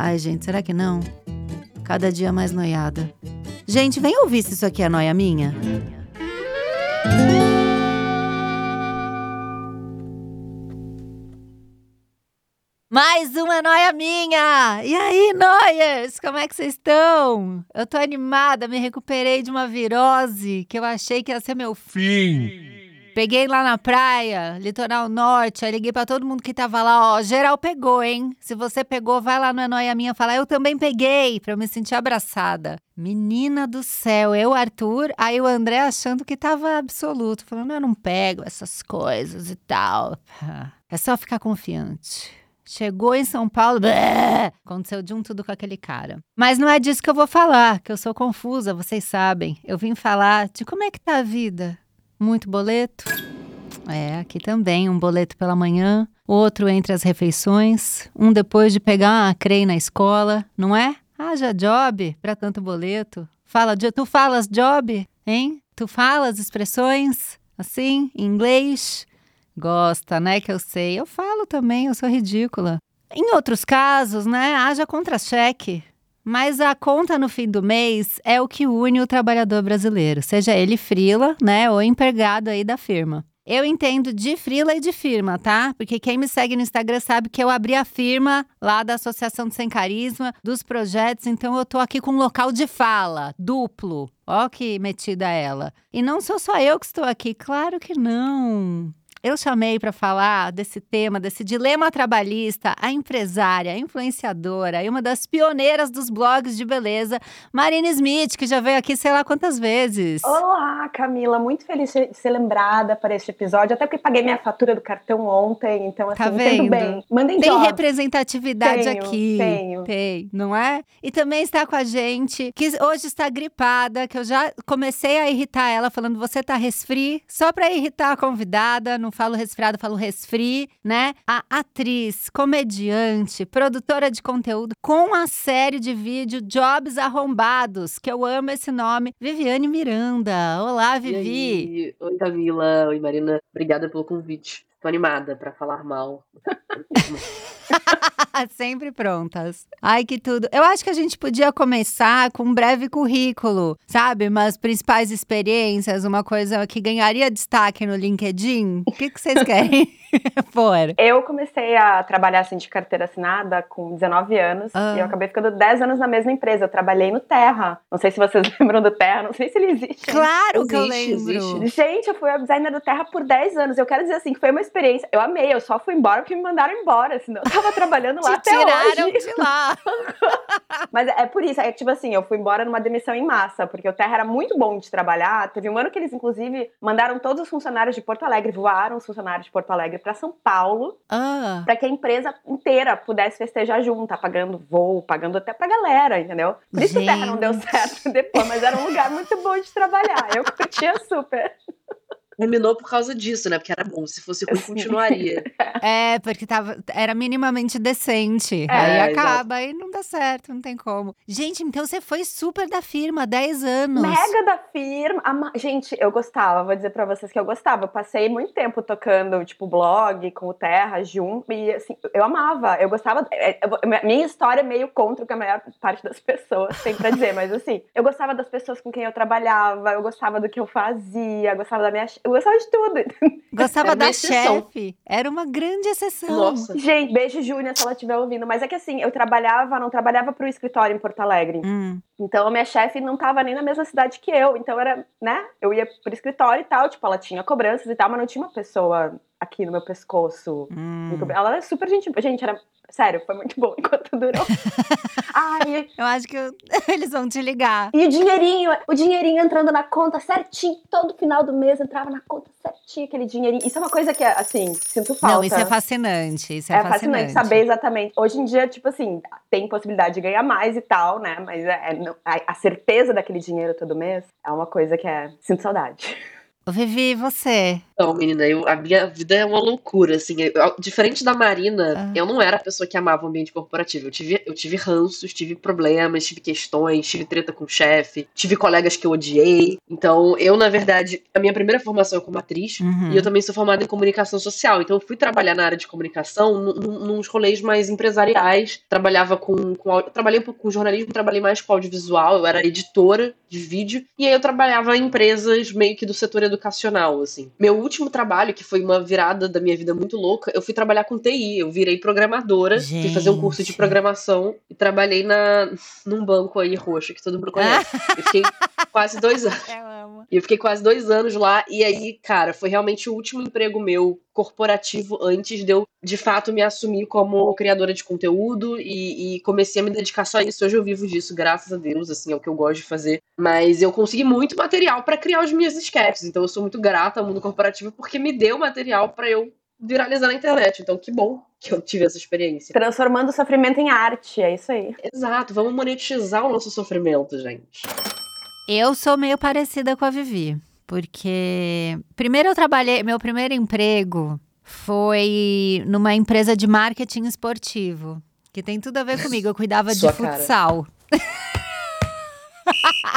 Ai, gente, será que não? Cada dia mais noiada. Gente, vem ouvir se isso aqui é noia minha. Mais uma noia minha! E aí, noias? Como é que vocês estão? Eu tô animada, me recuperei de uma virose que eu achei que ia ser meu fim. Peguei lá na praia, litoral norte, aí liguei pra todo mundo que tava lá, ó, geral pegou, hein? Se você pegou, vai lá no É Noia Minha falar, eu também peguei, pra eu me sentir abraçada. Menina do céu, eu, Arthur, aí o André achando que tava absoluto, falando, eu não pego essas coisas e tal. É só ficar confiante. Chegou em São Paulo, blé, aconteceu de um tudo com aquele cara. Mas não é disso que eu vou falar, que eu sou confusa, vocês sabem. Eu vim falar de como é que tá a vida. Muito boleto? É, aqui também, um boleto pela manhã, outro entre as refeições, um depois de pegar a CREI na escola, não é? Haja job para tanto boleto. Fala, tu falas job, hein? Tu falas expressões assim, em inglês? Gosta, né? Que eu sei. Eu falo também, eu sou ridícula. Em outros casos, né? Haja contra-cheque. Mas a conta no fim do mês é o que une o trabalhador brasileiro, seja ele frila, né, ou empregado aí da firma. Eu entendo de frila e de firma, tá? Porque quem me segue no Instagram sabe que eu abri a firma lá da Associação de Sem Carisma, dos projetos, então eu tô aqui com um local de fala, duplo. Ó que metida ela. E não sou só eu que estou aqui, claro que não. Eu chamei para falar desse tema, desse dilema trabalhista, a empresária, a influenciadora e uma das pioneiras dos blogs de beleza, Marina Smith, que já veio aqui sei lá quantas vezes. Olá, Camila, muito feliz de ser lembrada para este episódio, até porque paguei minha fatura do cartão ontem, então assim, tá vendo? bem. Mandem Tem jobs. representatividade tenho, aqui. Tenho. Tem, não é? E também está com a gente, que hoje está gripada, que eu já comecei a irritar ela falando, você tá resfri, só para irritar a convidada, não falo resfriado, falo resfri, né? A atriz, comediante, produtora de conteúdo com a série de vídeo Jobs Arrombados, que eu amo esse nome, Viviane Miranda. Olá, Vivi. Oi, Camila. Oi, Marina. Obrigada pelo convite. Tô animada pra falar mal. Sempre prontas. Ai, que tudo. Eu acho que a gente podia começar com um breve currículo, sabe? Umas principais experiências, uma coisa que ganharia destaque no LinkedIn. O que, que vocês querem pôr? Eu comecei a trabalhar assim de carteira assinada com 19 anos Ah. e eu acabei ficando 10 anos na mesma empresa. Eu trabalhei no Terra. Não sei se vocês lembram do Terra, não sei se ele existe. Claro que eu Existe, lembro. existe. Gente, eu fui a designer do Terra por 10 anos. Eu quero dizer assim que foi uma experiência. Eu amei, eu só fui embora porque me mandaram embora, senão eu tava trabalhando lá Te até tiraram hoje. de lá. Mas é por isso, é tipo assim, eu fui embora numa demissão em massa, porque o Terra era muito bom de trabalhar. Teve um ano que eles, inclusive, mandaram todos os funcionários de Porto Alegre, voaram os funcionários de Porto Alegre para São Paulo, Ah, para que a empresa inteira pudesse festejar junto, pagando voo, pagando até pra galera, entendeu? Por isso que o Terra não deu Gente. certo depois, mas era um lugar muito bom de trabalhar. Eu curtia super. Terminou por causa disso, né? Porque era bom. Se fosse ruim, Sim. continuaria. é, porque tava, era minimamente decente. É, aí exato. acaba, aí não dá certo, não tem como. Gente, então você foi super da firma, 10 anos. Mega da firma. Gente, eu gostava, vou dizer pra vocês que eu gostava. Eu passei muito tempo tocando, tipo, blog com o Terra junto. E assim, eu amava. Eu gostava. é, eu- minha história é meio contra o que a maior parte das pessoas tem pra dizer, mas assim, eu gostava das pessoas com quem eu trabalhava, eu gostava do que eu fazia, eu gostava da minha. Eu gostava de tudo. Gostava da chefe. Era uma grande exceção. Nossa. Gente, beijo, Júnia, se ela estiver ouvindo. Mas é que assim, eu trabalhava, não trabalhava pro escritório em Porto Alegre. Hum. Então a minha chefe não tava nem na mesma cidade que eu. Então era, né? Eu ia pro escritório e tal, tipo, ela tinha cobranças e tal, mas não tinha uma pessoa aqui no meu pescoço. Hum. Ela é super gente. Gente, era. Sério, foi muito bom enquanto durou. Ai, Eu acho que eu- eles vão te ligar. e o dinheirinho, o dinheirinho entrando na conta certinho, todo final do mês entrava na conta certinho aquele dinheirinho. Isso é uma coisa que, assim, sinto falta. Não, isso é fascinante. Isso é, É fascinante saber exatamente. Hoje em dia, tipo assim, tem possibilidade de ganhar mais e tal, né? Mas é, a, a certeza daquele dinheiro todo mês é uma coisa que é. Sinto saudade. Vivi, você? Então, menina, eu, a minha vida é uma loucura, assim. eu- diferente da Marina, Ah. eu não era a pessoa que amava o ambiente corporativo. Eu tive, eu tive ranços, tive problemas, tive questões, tive treta com o chefe, tive colegas que eu odiei. Então, eu, na verdade, a minha primeira formação é como atriz. Uhum. E eu também sou formada em comunicação social. Então, eu fui trabalhar na área de comunicação nos rolês mais empresariais. Trabalhava com. com trabalhei um pouco com jornalismo, trabalhei mais com audiovisual. Eu era editora de vídeo. E aí, eu trabalhava em empresas meio que do setor educacional, assim. Meu último trabalho, que foi uma virada da minha vida muito louca, eu fui trabalhar com TI. Eu virei programadora. Fui fazer um curso de Gente. programação. E trabalhei na, num banco aí roxo, que todo mundo conhece. Eu fiquei quase dois anos. Eu amo. E eu fiquei quase dois anos lá. E aí, cara, foi realmente o último emprego meu corporativo antes de eu, de fato, me assumir como criadora de conteúdo e, e comecei a me dedicar só a isso. Hoje eu vivo disso, graças a Deus, assim, é o que eu gosto de fazer. Mas eu consegui muito material pra criar os meus sketches. Então eu sou muito grata ao mundo corporativo porque me deu material pra eu viralizar na internet. Então que bom que eu tive essa experiência. Transformando o sofrimento em arte, é isso aí. Exato, vamos monetizar o nosso sofrimento, gente. Eu sou meio parecida com a Vivi. Porque primeiro eu trabalhei, meu primeiro emprego foi numa empresa de marketing esportivo. Que tem tudo a ver comigo. Eu cuidava de Sua cara.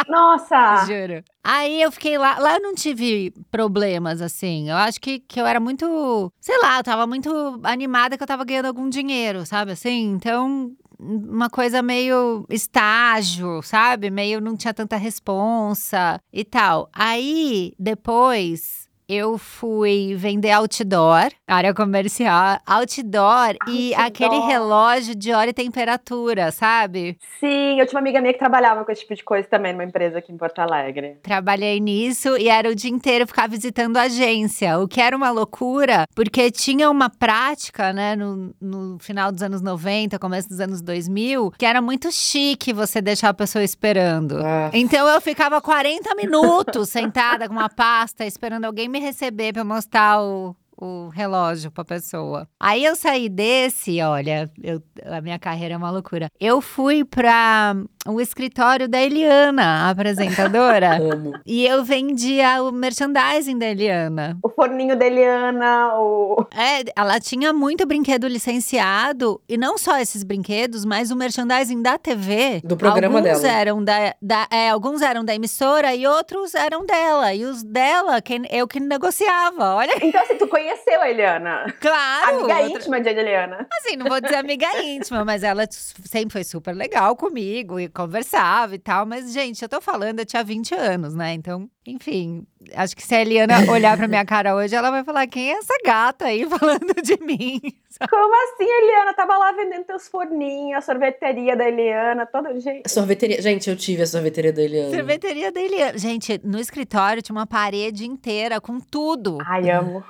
Nossa! Juro. Aí eu fiquei lá. Lá eu não tive problemas, assim. Eu acho que, que eu era muito. Sei lá, eu tava muito animada que eu tava ganhando algum dinheiro, sabe? Assim, então. Uma coisa meio estágio, sabe? Meio não tinha tanta responsa e tal. Aí, depois, eu fui vender outdoor, área comercial, outdoor, e Outdoor. aquele relógio de hora e temperatura, sabe? Sim, eu tinha uma amiga minha que trabalhava com esse tipo de coisa também numa empresa aqui em Porto Alegre. Trabalhei nisso e era o dia inteiro ficar visitando a agência, o que era uma loucura, porque tinha uma prática, né, no, no final dos anos 90, começo dos anos 2000, que era muito chique você deixar a pessoa esperando. Ah, Então eu ficava 40 minutos sentada com uma pasta esperando alguém me receber eu mostrar o, o relógio pra pessoa. Aí eu saí desse, olha, eu- a minha carreira é uma loucura. Eu fui pra o escritório da Eliana, a apresentadora. E eu vendia o merchandising da Eliana. O forninho da Eliana, o. É, ela tinha muito brinquedo licenciado, e não só esses brinquedos, mas o merchandising da TV. Do programa alguns dela. Eram da, da- é, alguns eram da emissora e outros eram dela. E os dela, quem, eu que negociava. Olha, Então, assim, tu conheceu a Eliana. claro! Amiga outra- íntima de Eliana. Assim, não vou dizer amiga íntima, mas ela sempre foi super legal comigo e conversava e tal. Mas, gente, eu tô falando, eu tinha 20 anos, né? Então, enfim, acho que se a Eliana olhar pra minha cara hoje, ela vai falar: quem é essa gata aí falando de mim? Como assim, Eliana? Tava lá vendendo teus forninhos, a sorveteria da Eliana, todo jeito. Sorveteria. Gente, eu tive a sorveteria da Eliana. Sorveteria da Eliana. Gente, no escritório tinha uma parede inteira com tudo. Ai, amo.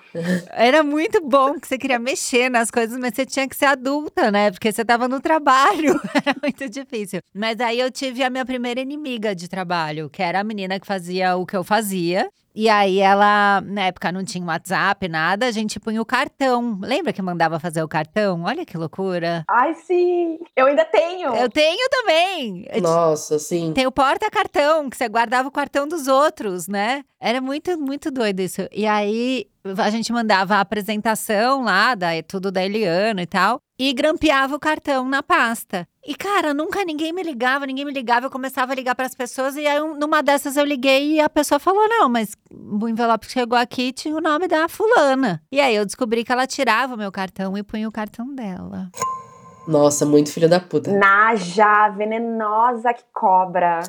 Era muito bom que você queria mexer nas coisas, mas você tinha que ser adulta, né? Porque você tava no trabalho. Era muito difícil. Mas aí eu tive a minha primeira inimiga de trabalho, que era a menina que fazia o que eu fazia. E aí ela, na época, não tinha WhatsApp, nada, a gente punha o cartão. Lembra que mandava fazer o cartão? Olha que loucura. Ai, sim. Eu ainda tenho. Eu tenho também. Eu Nossa, sim. tem o porta-cartão, que você guardava o cartão dos outros, né? Era muito, muito doido isso. E aí a gente mandava a apresentação lá, da, tudo da Eliana e tal, e grampeava o cartão na pasta. E, cara, nunca ninguém me ligava, ninguém me ligava. Eu começava a ligar para as pessoas, e aí um- numa dessas eu liguei e a pessoa falou: Não, mas o envelope que chegou aqui tinha o nome da fulana. E aí eu descobri que ela tirava o meu cartão e punha o cartão dela. Nossa, muito filho da puta. Naja, venenosa que cobra.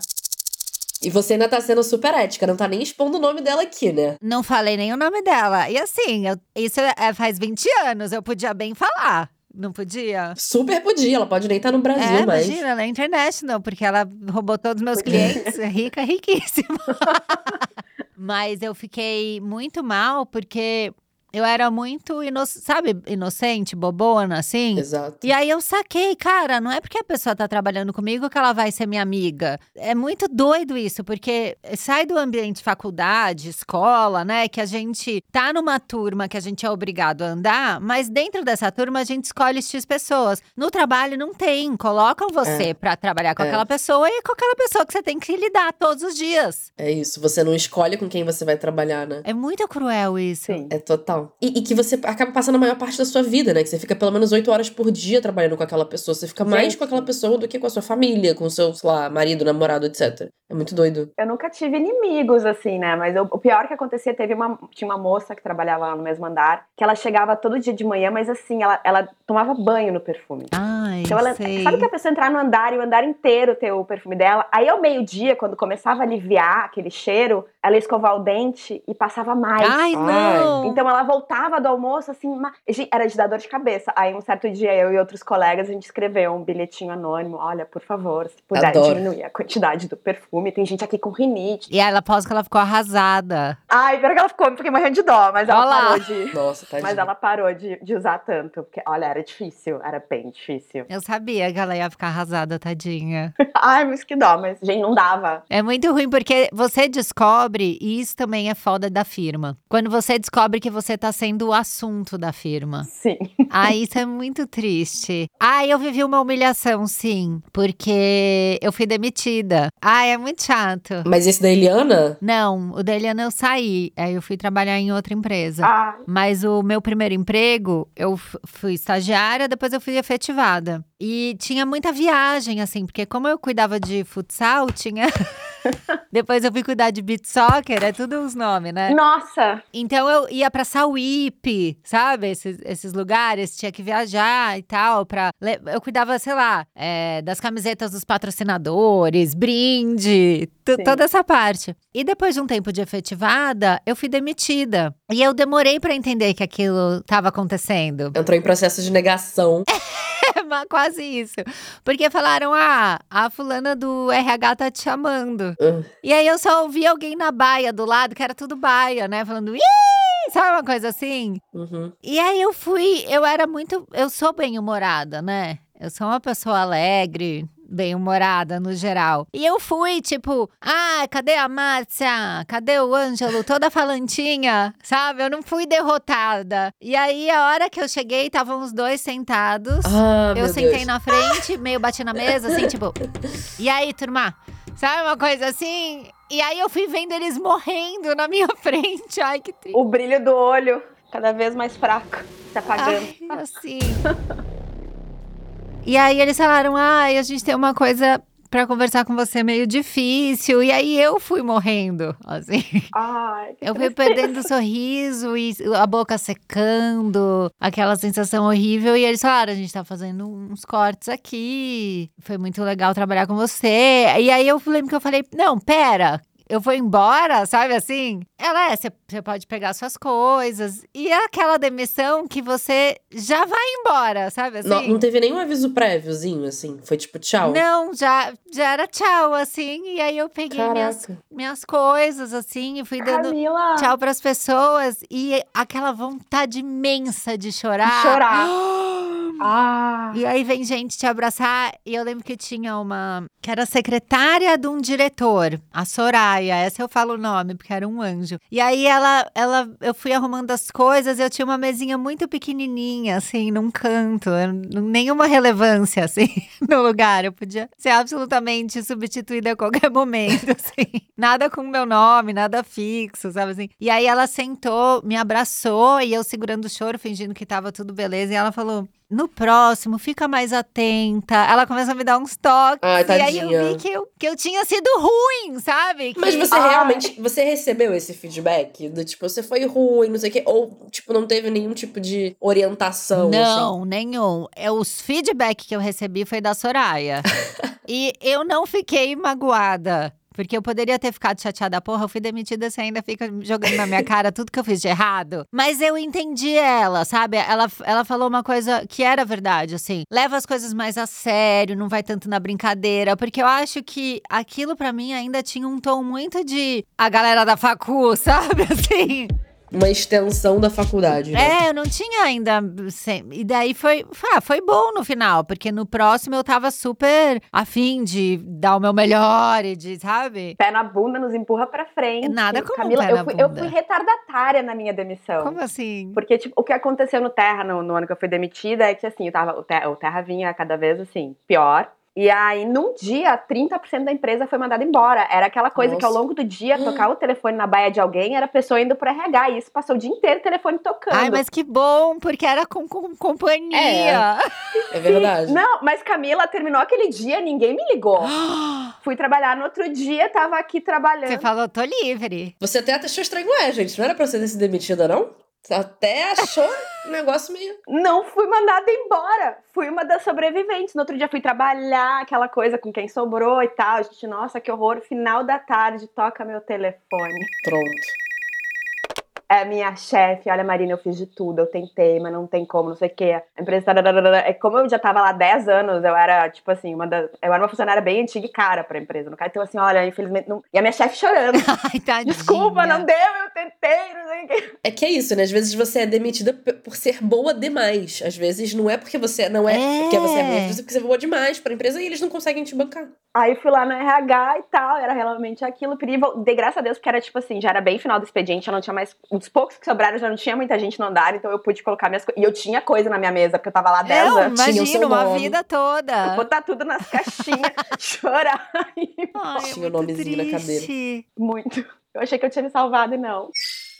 E você ainda tá sendo super ética, não tá nem expondo o nome dela aqui, né? Não falei nem o nome dela. E assim, eu- isso é, faz 20 anos, eu podia bem falar. Não podia? Super podia, ela pode nem estar no Brasil, é, mas. imagina, ela é international, porque ela roubou todos os meus clientes. É rica, riquíssima. Mas eu fiquei muito mal, porque eu era muito, ino sabe, inocente, bobona, assim. Exato. E aí eu saquei, cara, não é porque a pessoa tá trabalhando comigo que ela vai ser minha amiga. É muito doido isso, porque sai do ambiente de faculdade, escola, né? Que a gente tá numa turma que a gente é obrigado a andar, mas dentro dessa turma a gente escolhe X pessoas. No trabalho não tem. Colocam você É. pra trabalhar com É. aquela pessoa e é com aquela pessoa que você tem que lidar todos os dias. É isso. Você não escolhe com quem você vai trabalhar, né? É muito cruel isso. Sim. É total. E, e que você acaba passando a maior parte da sua vida, né? Que você fica pelo menos oito horas por dia trabalhando com aquela pessoa. Você fica mais Gente. com aquela pessoa do que com a sua família, com o seu, sei lá, marido, namorado, etc. É muito doido. Eu nunca tive inimigos, assim, né? Mas eu- o pior que acontecia, teve uma, tinha uma moça que trabalhava lá no mesmo andar, que ela chegava todo dia de manhã, mas assim, ela, ela tomava banho no perfume. Ai, Então ela, sei. sabe que a pessoa entrar no andar e o andar inteiro ter o perfume dela? Aí ao meio-dia, quando começava a aliviar aquele cheiro, ela ia escovar o dente e passava mais. Ai, não! Então ela voltava do almoço assim, era de dar dor de cabeça. Aí um certo dia eu e outros colegas a gente escreveu um bilhetinho anônimo, olha, por favor, se puder Adoro. diminuir a quantidade do perfume, tem gente aqui com rinite. E aí ela após que ela ficou arrasada. Ai, pior que ela ficou, fiquei morrendo de dó, mas ela Olha lá. parou de Nossa, tadinha. mas ela parou de, de usar tanto, porque olha, era difícil, era bem difícil. Eu sabia que ela ia ficar arrasada, tadinha. Ai, mas que dó, mas gente, não dava. É muito ruim porque você descobre, e isso também é foda da firma. Quando você descobre que você tá sendo o assunto da firma. Sim. Ah, isso é muito triste. Ah, eu vivi uma humilhação, sim, porque eu fui demitida. Ah, é muito chato. Mas esse da Eliana? Não, o da Eliana eu saí, aí eu fui trabalhar em outra empresa. Ah, Mas o meu primeiro emprego, eu fui estagiária, depois eu fui efetivada. E tinha muita viagem, assim, porque como eu cuidava de futsal, tinha. depois eu fui cuidar de beat soccer, é tudo os nomes, né? nossa! Então eu ia pra Sauípe, sabe? Esses, esses lugares, tinha que viajar e tal. Pra... Eu cuidava, sei lá, é, das camisetas dos patrocinadores, brinde, toda essa parte. E depois de um tempo de efetivada, eu fui demitida. E eu demorei pra entender que aquilo estava acontecendo. Entrou em processo de negação. Mas Quase isso. Porque falaram: ah, a fulana do RH tá te chamando. Ah. E aí eu só ouvi alguém na baia do lado, que era tudo baia, né? Falando, Ih! sabe uma coisa assim? Uhum. E aí eu fui, eu era muito, eu sou bem-humorada, né? Eu sou uma pessoa alegre, bem-humorada no geral. E eu fui, tipo, ah, cadê a Márcia? Cadê o Ângelo? Toda falantinha, sabe? Eu não fui derrotada. E aí, a hora que eu cheguei, estavam os dois sentados. Ah, eu sentei Deus. na frente, meio bati na mesa, assim, tipo. E aí, turma? Sabe uma coisa assim? E aí eu fui vendo eles morrendo na minha frente. Ai, que triste. O brilho do olho, cada vez mais fraco, se apagando. Ai, assim. E aí eles falaram: ai, a gente tem uma coisa pra conversar com você meio difícil. E aí eu fui morrendo, assim. Ai, Eu fui perdendo o sorriso e a boca secando, aquela sensação horrível. E eles falaram: a gente tá fazendo uns cortes aqui. Foi muito legal trabalhar com você. E aí eu lembro que eu falei: não, pera. Eu vou embora, sabe assim? Ela é, você pode pegar suas coisas. E é aquela demissão que você já vai embora, sabe assim? Não, não teve nenhum aviso préviozinho, assim. Foi tipo, tchau. Não, já, já era tchau, assim. E aí eu peguei minhas, Caraca. minhas coisas, assim, e fui dando Camila! tchau pras pessoas e aquela vontade imensa de chorar. chorar. Ah, E aí vem gente te abraçar. E eu lembro que tinha uma que era secretária de um diretor, a Soraya. Essa eu falo o nome, porque era um anjo. E aí ela, ela, eu fui arrumando as coisas. Eu tinha uma mesinha muito pequenininha, assim, num canto, nenhuma relevância, assim, no lugar. Eu podia ser absolutamente substituída a qualquer momento, assim. Nada com meu nome, nada fixo, sabe assim. E aí ela sentou, me abraçou e eu segurando o choro, fingindo que tava tudo beleza. E ela falou. No próximo, fica mais atenta. Ela começou a me dar uns toques. Ai, e aí eu vi que eu, que eu tinha sido ruim, sabe? Mas Que- você Ai. realmente, você recebeu esse feedback? Do tipo, você foi ruim, não sei o quê? Ou, tipo, não teve nenhum tipo de orientação, assim? Não, nenhum. É, os feedback que eu recebi foi da Soraya. e eu não fiquei magoada. Porque eu poderia ter ficado chateada, porra, eu fui demitida, você ainda fica jogando na minha cara tudo que eu fiz de errado. Mas eu entendi ela, sabe? Ela, ela falou uma coisa que era verdade, assim. Leva as coisas mais a sério, não vai tanto na brincadeira. Porque eu acho que aquilo pra mim ainda tinha um tom muito de a galera da facu, sabe? Assim. Uma extensão da faculdade, né? É, eu não tinha ainda. E daí foi, ah, foi bom no final, porque no próximo eu tava super afim de dar o meu melhor e de, sabe? Pé na bunda, nos empurra pra frente. Nada como Camila, pé eu fui, eu fui retardatária na minha demissão. Como assim? Porque, tipo, o que aconteceu no Terra, no, no ano que eu fui demitida, é que, assim, eu tava, o, Terra, o Terra vinha cada vez, assim, pior. E aí, num dia, 30% da empresa foi mandada embora. Era aquela coisa que ao Nossa. longo do dia, tocar o telefone na baia de alguém, era a pessoa indo pro RH. E isso passou o dia inteiro o telefone tocando. Ai, mas que bom, porque era com, com companhia. É verdade. Não, mas Camila, terminou aquele dia, ninguém me ligou. Fui trabalhar no outro dia, tava aqui trabalhando. Você falou, tô livre. Você até achou estranho, ué, gente. Não era pra você ter sido demitida, não? Até achou um negócio meio. Não fui mandada embora. Fui uma das sobreviventes. No outro dia fui trabalhar, aquela coisa com quem sobrou e tal. A gente, nossa, que horror. Final da tarde, toca meu telefone. Pronto. É minha chefe, olha, Marina, eu fiz de tudo, eu tentei, mas não tem como, não sei o quê. A empresa. É como eu já tava lá há 10 anos, eu era, tipo assim, uma das. Eu era uma funcionária bem antiga e cara pra empresa. No caso, então, assim, olha, infelizmente. Não... E a minha chefe chorando. Ai, tadinha. Desculpa, não deu, eu tentei, não sei o quê. É que é isso, né? Às vezes você é demitida por ser boa demais. Às vezes não é porque você não é, É. porque você é ruim, vezes é porque você é boa demais pra empresa e eles não conseguem te bancar. Aí fui lá no RH e tal, era realmente aquilo. Pedi, dei graças a Deus, porque era tipo assim, já era bem final do expediente, já não tinha mais. Os poucos que sobraram já não tinha muita gente no andar, então eu pude colocar minhas coisas. E eu tinha coisa na minha mesa, porque eu tava lá 10 Eu anos. tinha o seu imagino, uma nome. vida toda. Botar tudo nas caixinhas, chorar. Ai, Tinha o muito nomezinho na cadeira. triste. Muito. Eu achei que eu tinha me salvado e não.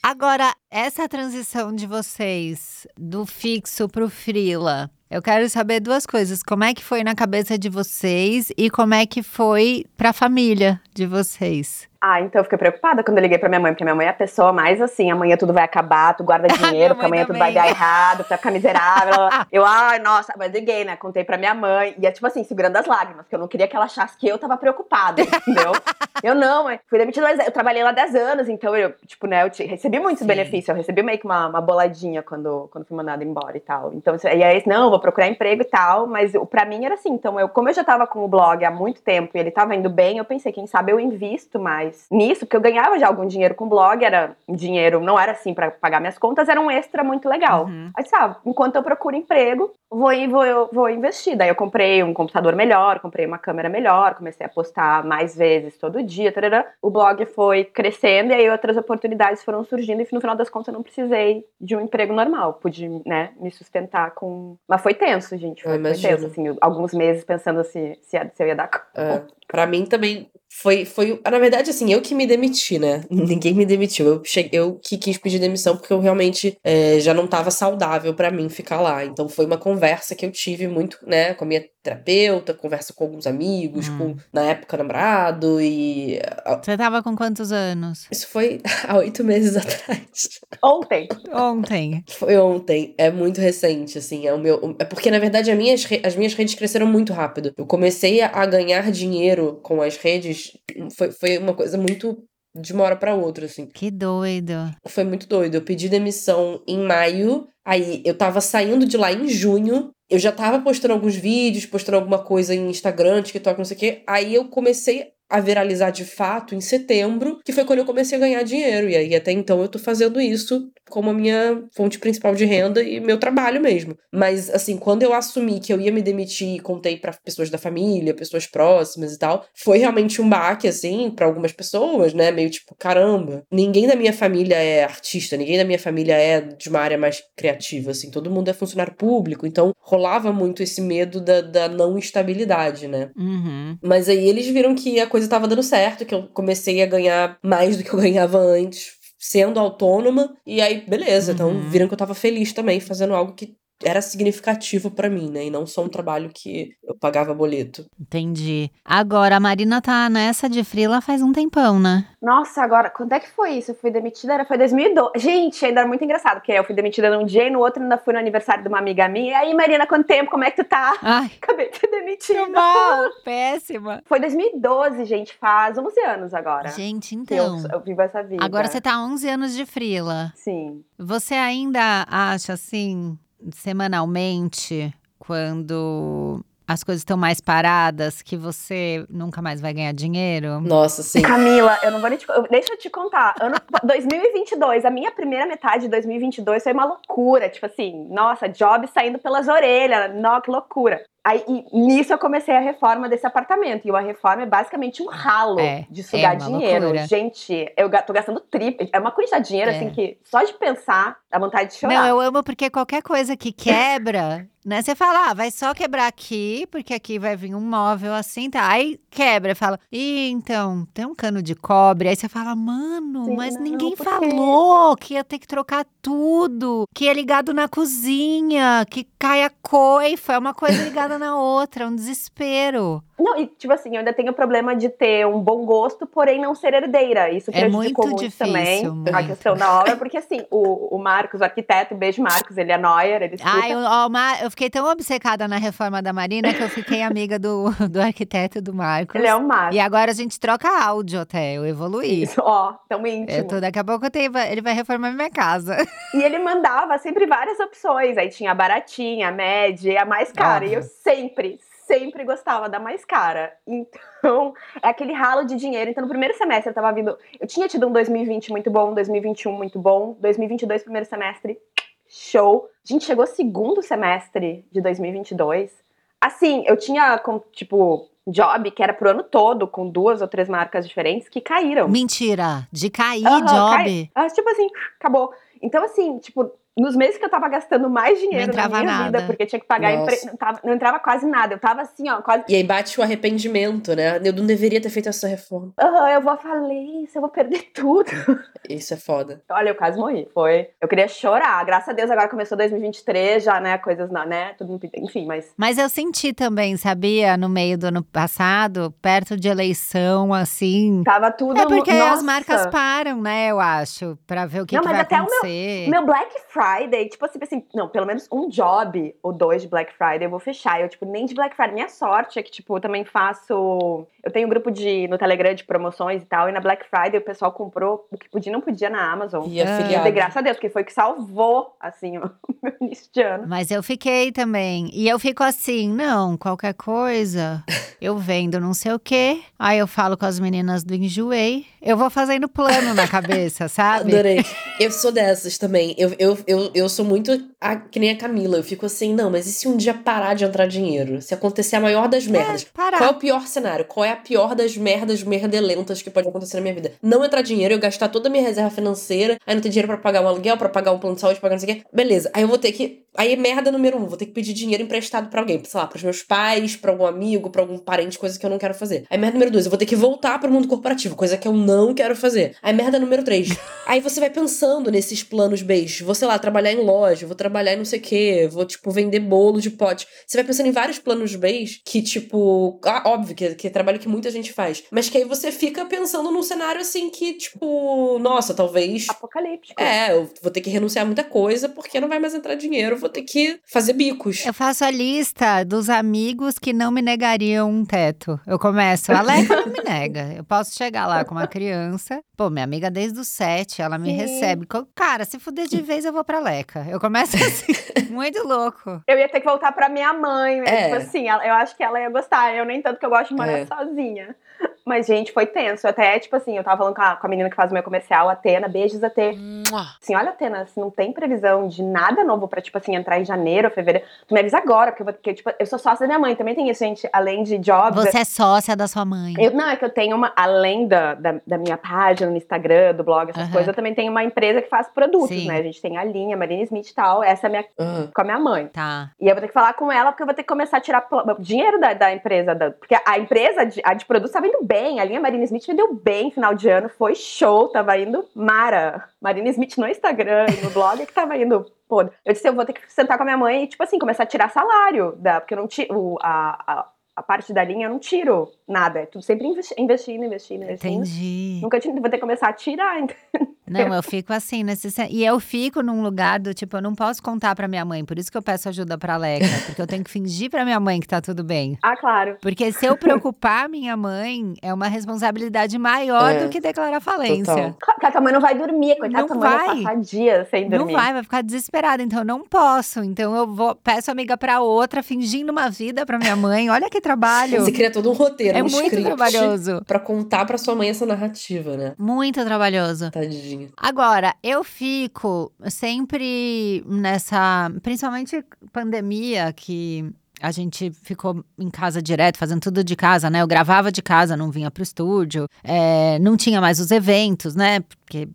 Agora, essa transição de vocês do fixo pro freela, eu quero saber duas coisas. Como é que foi na cabeça de vocês e como é que foi pra família de vocês? Ah, então eu fiquei preocupada quando eu liguei pra minha mãe, porque minha mãe é a pessoa mais assim, amanhã tudo vai acabar, tu guarda dinheiro, porque amanhã tudo vai também. dar errado, tu vai ficar miserável. eu, ai, nossa, mas liguei, né? Contei pra minha mãe. E é tipo assim, segurando as lágrimas, porque eu não queria que ela achasse que eu tava preocupada, entendeu? eu não, mãe. Fui demitida, mas eu trabalhei lá 10 anos, então eu, tipo, né, eu te- recebi muitos benefícios. Eu recebi meio que uma, uma boladinha quando, quando fui mandada embora e tal. Então, e aí, não, vou procurar emprego e tal, mas pra mim era assim. Então, eu, como eu já tava com o blog há muito tempo e ele tava indo bem, eu pensei, quem sabe eu invisto mais nisso, porque eu ganhava já algum dinheiro com o blog, era dinheiro, não era assim pra pagar minhas contas, era um extra muito legal. Uhum. Aí, sabe, enquanto eu procuro emprego, vou, vou, eu vou investir. Daí eu comprei um computador melhor, comprei uma câmera melhor, comecei a postar mais vezes todo dia. tarará. O blog foi crescendo e aí outras oportunidades foram surgindo e no final das contas eu não precisei de um emprego normal. Pude, né, me sustentar com... Mas foi tenso, gente. Foi, foi tenso, assim, alguns meses pensando se, se, se eu ia dar conta. É, pra mim também foi, foi. Na verdade, assim, eu que me demiti, né? Ninguém me demitiu. Eu, cheguei, eu que quis pedir demissão porque eu realmente é, já não tava saudável pra mim ficar lá. Então foi uma conversa que eu tive muito, né, com a minha terapeuta, conversa com alguns amigos, Hum. com, na época, namorado, e. ah, Você tava com quantos anos? Isso foi há oito meses atrás. Ontem. Ontem. Foi ontem, é muito recente, assim, é o meu... É porque, na verdade, as minhas, re- as minhas redes cresceram muito rápido. Eu comecei a, a ganhar dinheiro com as redes, foi, foi uma coisa muito de uma hora pra outra, assim. Que doido. Foi muito doido. Eu pedi demissão em maio, aí eu tava saindo de lá em junho, eu já tava postando alguns vídeos, postando alguma coisa em Instagram, TikTok, não sei o quê, aí eu comecei a viralizar de fato em setembro, que foi quando eu comecei a ganhar dinheiro. E aí até então eu tô fazendo isso como a minha fonte principal de renda e meu trabalho mesmo. Mas assim, quando eu assumi que eu ia me demitir e contei pra pessoas da família, pessoas próximas e tal, foi realmente um baque assim pra algumas pessoas, né? Meio tipo, caramba, ninguém da minha família é artista, ninguém da minha família é de uma área mais criativa, assim, todo mundo é funcionário público, então rolava muito esse medo da, da não estabilidade, né? Uhum. Mas aí eles viram que a coisa tava dando certo, que eu comecei a ganhar mais do que eu ganhava antes, sendo autônoma. E aí, beleza. Então Uhum. viram que eu tava feliz também, fazendo algo que era significativo pra mim, né? E não só um trabalho que eu pagava boleto. Entendi. Agora, a Marina tá nessa de frila faz um tempão, né? Nossa, agora, quando é que foi isso? Eu fui demitida, era, foi 2012. Gente, ainda era muito engraçado, porque eu fui demitida num dia e no outro ainda fui no aniversário de uma amiga minha. E aí, Marina, quanto tempo? Como é que tu tá? Ai, Acabei de ser demitida. que mal. Péssima. Foi 2012, gente, faz 11 anos agora. Gente, que eu, então. eu vivo essa vida. Agora você tá há 11 anos de frila. Sim. Você ainda acha assim, semanalmente, quando as coisas estão mais paradas, que você nunca mais vai ganhar dinheiro? Nossa, sim. Camila, eu não vou nem te, eu- deixa eu te contar. Ano 2022, a minha primeira metade de 2022 foi uma loucura, tipo assim, nossa, job saindo pelas orelhas, não, que loucura. Aí e nisso eu comecei a reforma desse apartamento. E uma reforma é basicamente um ralo É, de sugar é dinheiro. loucura. Gente, eu tô gastando triplo. É uma quantidade de dinheiro, É. assim, que só de pensar dá vontade de chorar. Não, eu amo porque qualquer coisa que quebra, né? Você fala, ah, vai só quebrar aqui, porque aqui vai vir um móvel assim, tá? Aí quebra, fala, ih, então, tem um cano de cobre. Aí você fala, mano, Sim, mas não, ninguém falou que ia ter que trocar tudo, que é ligado na cozinha, que cai a coifa, é uma coisa ligada na outra, um desespero. Não, e tipo assim, eu ainda tenho o problema de ter um bom gosto, porém não ser herdeira. Isso É prejudicou muito muito, difícil, também a muito. questão da obra, porque assim, o, o Marcos, o arquiteto, beijo Marcos, ele é Neuer, ele. Ai, eu, ó, Ma- eu fiquei tão obcecada na reforma da Marina que eu fiquei amiga do, do arquiteto do Marcos. ele é o Marcos. E agora a gente troca áudio até, eu evoluí. Isso, ó, tão íntimo. Eu tô, daqui a pouco eu tenho- ele vai reformar minha casa. E ele mandava sempre várias opções. Aí tinha a baratinha, a média a mais cara. E eu. Sempre, sempre gostava da mais cara. Então, é aquele ralo de dinheiro. Então, no primeiro semestre eu tava vindo. Eu tinha tido um 2020 muito bom, 2021 muito bom, 2022, primeiro semestre, show. A gente chegou segundo semestre de 2022. Assim, eu tinha, tipo, job que era pro ano todo, com duas ou três marcas diferentes que caíram. Mentira, de cair Aham, job. cai- ah, tipo assim, acabou. Então, assim, tipo, nos meses que eu tava gastando mais dinheiro na entrava minha nada. vida, porque tinha que pagar empre... não, tava- não entrava quase nada. Eu tava assim, ó, quase. E aí bate o arrependimento, né? Eu não deveria ter feito essa reforma. Aham, eu vou falei, isso, eu vou perder tudo. Isso é foda. Olha, eu quase morri. Foi. Eu queria chorar. Graças a Deus, agora começou 2023, já, né? Coisas, não, né? Tudo, enfim, mas. Mas eu senti também, sabia, no meio do ano passado, perto de eleição, assim. Tava tudo. É porque as marcas param, né, eu acho, pra ver o que, Não, que mas vai até o meu- acontecer. Meu Black Friday, tipo assim, assim, não, pelo menos um job ou dois de Black Friday eu vou fechar. Eu, tipo, nem de Black Friday. Minha sorte é que, tipo, eu também faço. Eu tenho um grupo de, no Telegram de promoções e tal, e na Black Friday o pessoal comprou o que podia e não podia na Amazon. E Ah. E afiliado. dei graças a Deus, porque foi o que salvou, assim, o meu início de ano. Mas eu fiquei também. E eu fico assim, não, qualquer coisa, eu vendo não sei o quê. Aí eu falo com as meninas do Enjoei. Eu vou fazendo plano na cabeça, sabe? Adorei. Eu sou dessas também. Eu, eu, eu, eu sou muito a- que nem a Camila. Eu fico assim, não, mas e se um dia parar de entrar dinheiro? Se acontecer a maior das merdas? parar. Qual é o pior cenário? Qual é a pior das merdas merdelentas que pode acontecer na minha vida? Não entrar dinheiro, eu gastar toda a minha reserva financeira, aí não ter dinheiro pra pagar um aluguel, pra pagar um plano de saúde, pra pagar não sei o quê. Beleza, aí eu vou ter que. Aí é merda número um, vou ter que pedir dinheiro emprestado pra alguém, sei lá, pros meus pais, pra algum amigo, pra algum parente, coisa que eu não quero fazer. Aí merda número dois, eu vou ter que voltar pro mundo corporativo, coisa que eu não quero fazer. Aí merda número três, aí você vai pensando nesses planos beijos. Sei lá, trabalhar em loja, vou trabalhar em não sei o quê, vou, tipo, vender bolo de pote. Você vai pensando em vários planos beijos que, tipo, ah, óbvio que, que é trabalho que muita gente faz, mas que aí você fica pensando num cenário assim que, tipo, nossa, talvez. Apocalíptico. É, eu vou ter que renunciar a muita coisa porque não vai mais entrar dinheiro, vou ter que fazer bicos. Eu faço a lista dos amigos que não me negariam um teto. Eu começo, a Leca não me nega. Eu posso chegar lá com uma criança. Pô, minha amiga desde os sete, ela me Sim. recebe. Cara, se fuder de vez, eu vou pra Leca. Eu começo assim, muito louco. Eu ia ter que voltar pra minha mãe, né? É. Tipo assim, eu acho que ela ia gostar. Eu nem tanto que eu gosto de morar É. sozinha. Mas, gente, foi tenso. Até, tipo assim, eu tava falando com a, com a menina que faz o meu comercial, a Atena. Beijos, Atê. Assim, olha, Atena, se não tem previsão de nada novo pra, tipo assim, entrar em janeiro, fevereiro, tu me avisa agora, porque eu, vou, porque, tipo, eu sou sócia da minha mãe. Também tem isso, gente. Além de jobs, Você é sócia da sua mãe. eu, não, é que eu tenho uma, além da, da, da minha página no Instagram, do blog, essas Aham. coisas, eu também tenho uma empresa que faz produtos, Sim. né? A gente tem a linha, Marina Smith e tal, essa é a minha, Ah, com a minha mãe. Tá. E eu vou ter que falar com ela, porque eu vou ter que começar a tirar dinheiro da, da empresa. Da, porque a empresa, de, a de produtos tava indo bem, a linha Marina Smith vendeu bem final de ano, foi show, tava indo mara. Marina Smith no Instagram no blog que tava indo pô. Eu disse, eu vou ter que sentar com a minha mãe e, tipo assim, começar a tirar salário, da, porque eu não tiro, a, a, a parte da linha eu não tiro nada, é tudo sempre investi- investindo, investindo, investindo. Entendi. Nunca tive, vou ter que começar a tirar, então. Não, eu fico assim, nesse, e eu fico num lugar do tipo, eu não posso contar pra minha mãe, por isso que eu peço ajuda pra Leca, porque eu tenho que fingir pra minha mãe que tá tudo bem. Ah, claro. Porque se eu preocupar minha mãe, é uma responsabilidade maior É, do que declarar falência. Porque a tua mãe não vai dormir, coitada, Não tua mãe vai vai. passar dias sem Não dormir. vai, vai ficar desesperada. Então eu não posso. Então eu vou, peço amiga pra outra, fingindo uma vida pra minha mãe. Olha que trabalho. Você cria todo um roteiro, É um muito script trabalhoso. Pra contar pra sua mãe essa narrativa, né? Muito trabalhoso. Tadinha. Agora, eu fico sempre nessa. Principalmente pandemia, que a gente ficou em casa direto, fazendo tudo de casa, né? Eu gravava de casa, não vinha pro estúdio. É, não tinha mais os eventos, né? Porque.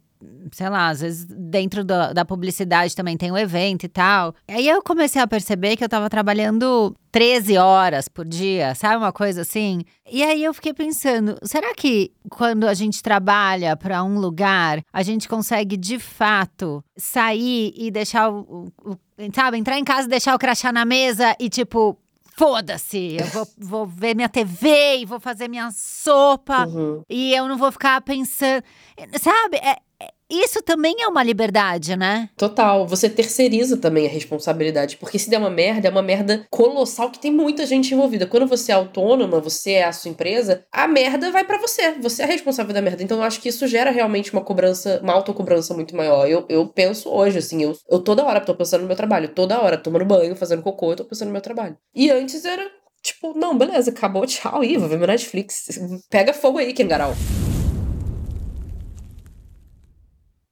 Sei lá, às vezes dentro da, da publicidade também tem o evento e tal. Aí eu comecei a perceber que eu tava trabalhando 13 horas por dia, sabe? Uma coisa assim. E aí eu fiquei pensando, será que quando a gente trabalha para um lugar, a gente consegue de fato sair e deixar o, o- o- sabe, entrar em casa deixar o crachá na mesa e tipo, foda-se, eu vou, vou ver minha TV e vou fazer minha sopa Uhum. e eu não vou ficar pensando, sabe? É- é- isso também é uma liberdade, né? Total, você terceiriza também a responsabilidade, porque se der uma merda, é uma merda colossal que tem muita gente envolvida. Quando você é autônoma, você é a sua empresa, a merda vai pra você, você é responsável da merda. Então eu acho que isso gera realmente uma cobrança, uma autocobrança muito maior. Eu, eu penso hoje, assim, eu, eu toda hora tô pensando no meu trabalho, toda hora, tomando banho, fazendo cocô, eu tô pensando no meu trabalho. E antes era. Tipo, não, beleza, acabou, tchau, ih, vou ver meu Netflix. Pega fogo aí, Kengarau.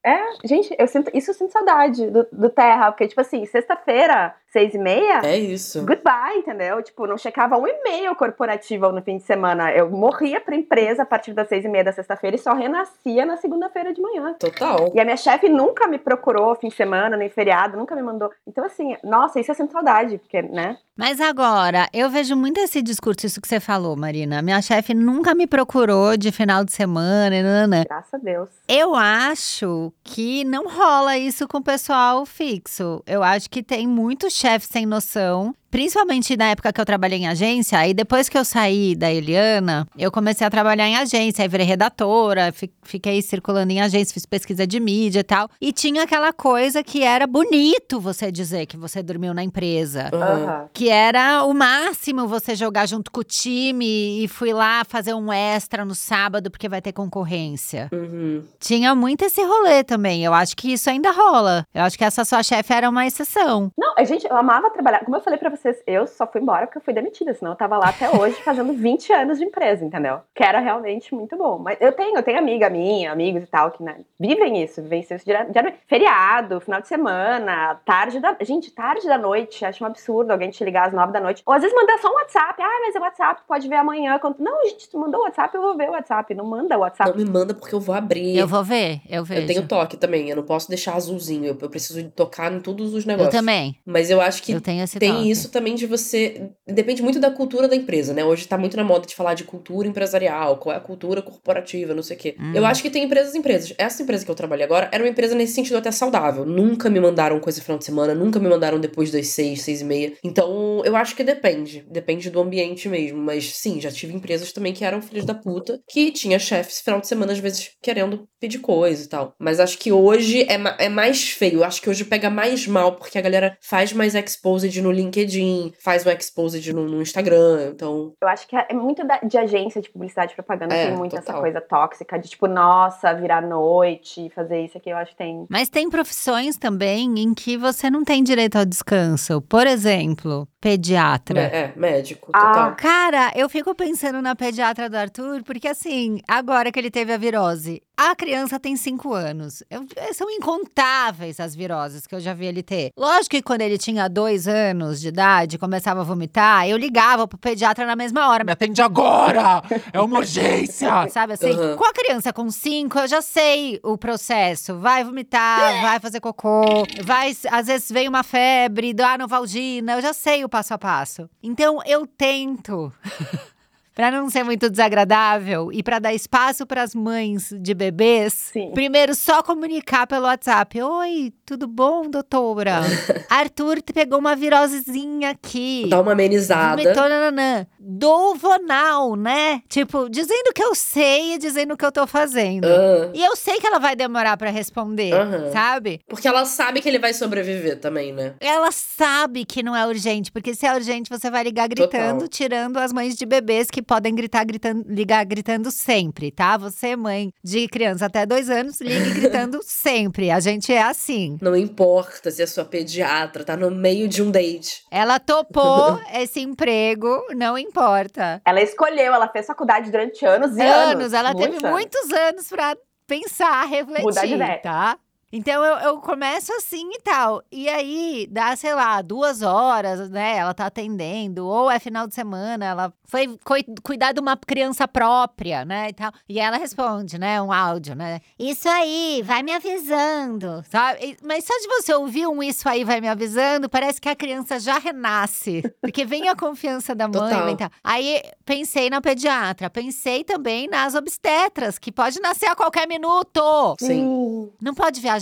É, gente, eu sinto, isso eu sinto saudade do, do Terra, porque, tipo assim, sexta-feira, seis e meia, É isso. goodbye, entendeu? Tipo, não checava um e-mail corporativo no fim de semana. Eu morria pra empresa a partir das seis e meia da sexta-feira e só renascia na segunda-feira de manhã. Total. E a minha chefe nunca me procurou fim de semana, nem feriado, nunca me mandou. Então, assim, nossa, isso eu sinto saudade, porque, né? Mas agora, eu vejo muito esse discurso, isso que você falou, Marina. Minha chefe nunca me procurou de final de semana, nanana. Graças a Deus. Eu acho que não rola isso com o pessoal fixo. Eu acho que tem muito chefe sem noção. Principalmente na época que eu trabalhei em agência, aí depois que eu saí da Eliana, eu comecei a trabalhar em agência, aí virei redatora, fi- fiquei circulando em agência, fiz pesquisa de mídia e tal. E tinha aquela coisa que era bonito você dizer que você dormiu na empresa. Uhum. Que era o máximo você jogar junto com o time e fui lá fazer um extra no sábado porque vai ter concorrência. Uhum. Tinha muito esse rolê também. Eu acho que isso ainda rola. Eu acho que essa sua chefe era uma exceção. Não, a gente, eu amava trabalhar. Como eu falei pra vocês, eu só fui embora porque eu fui demitida, senão eu tava lá até hoje fazendo 20 anos de empresa, entendeu? Que era realmente muito bom. Mas eu tenho, eu tenho amiga minha, amigos e tal, que né, vivem isso, vivem isso direto. direto- Feriado, final de semana, tarde da. Gente, tarde da noite, acho um absurdo alguém te ligar às 9 da noite. Ou às vezes mandar só um WhatsApp. Ah, mas é WhatsApp, pode ver amanhã. quando- Não, gente, tu mandou o WhatsApp, eu vou ver o WhatsApp. Não manda o WhatsApp. Não me manda porque eu vou abrir. Eu vou ver, eu vejo. Eu tenho toque também, eu não posso deixar azulzinho. Eu, eu preciso tocar em todos os Eu negócios. também. Mas eu acho que Eu tenho esse tem toque. isso também de você. Depende muito da cultura da empresa, né? Hoje tá muito na moda de falar de cultura empresarial, qual é a cultura corporativa, não sei o quê. Hum. Eu acho que tem empresas e empresas. Essa empresa que eu trabalhei agora era uma empresa nesse sentido até saudável. Nunca me mandaram coisa no final de semana, nunca me mandaram depois das seis, seis e meia. Então, eu acho que depende. Depende do ambiente mesmo. Mas sim, já tive empresas também que eram filhos da puta, que tinha chefes final de semana, às vezes, querendo pedir coisa e tal. Mas acho que hoje é, ma- é mais feio. Acho que hoje pega mais mal, porque a galera faz mais exposed no LinkedIn, faz o exposed no, no Instagram. Então, Eu acho que é muito da- de agência de publicidade e propaganda É, tem muito essa total. coisa tóxica de tipo, nossa, virar noite, fazer isso aqui. Eu acho que tem. Mas tem profissões também em que você não tem direito ao descanso. Por exemplo, pediatra. é, é, médico, Ah. total. Cara, eu fico pensando na pediatra do Arthur, porque assim, agora que ele teve a virose, a criança tem cinco anos. Eu- são incontáveis as viroses que eu já vi ele ter. Lógico que quando ele tinha dois anos de idade, começava a vomitar, eu ligava pro pediatra na mesma hora. Me atende agora! É uma urgência! Sabe assim? Uhum. Com a criança com cinco, eu já sei o processo. Vai vomitar, vai fazer cocô, vai. Às vezes vem uma febre, dá novalgina, eu já sei o passo a passo. Então eu tento Pra não ser muito desagradável e pra dar espaço pras mães de bebês, Sim. primeiro só comunicar pelo WhatsApp. Oi, tudo bom, doutora? Arthur pegou uma virosezinha aqui. Dá uma amenizada. Vomitou, nananã. Dou vonal, né? Tipo, dizendo que eu sei e dizendo o que eu tô fazendo. Ah, E eu sei que ela vai demorar pra responder, Aham. sabe? porque ela sabe que ele vai sobreviver também, né? Ela sabe que não é urgente, porque se é urgente, você vai ligar gritando, Total. tirando as mães de bebês que podem gritar, gritando, ligar gritando sempre, tá? Você, mãe de criança até dois anos, ligue gritando sempre. A gente é assim. Não importa se a sua pediatra tá no meio de um date. Ela topou esse emprego, não importa. Ela escolheu, ela fez faculdade durante anos e anos. anos, ela teve anos. muitos anos pra pensar, Mudar de refletir, ideia. tá? Então eu, eu começo assim e tal. E aí, dá, sei lá, duas horas, né? Ela tá atendendo, ou é final de semana, ela foi cuidar de uma criança própria, né? E tal. E ela responde, né? Um áudio, né? Isso aí, vai me avisando, sabe? E- Mas só de você ouvir um isso aí, vai me avisando, parece que a criança já renasce. Porque vem a confiança da mãe, Total. vem tal. Aí pensei na pediatra, pensei também nas obstetras, que pode nascer a qualquer minuto. Sim. Hum, Não pode viajar?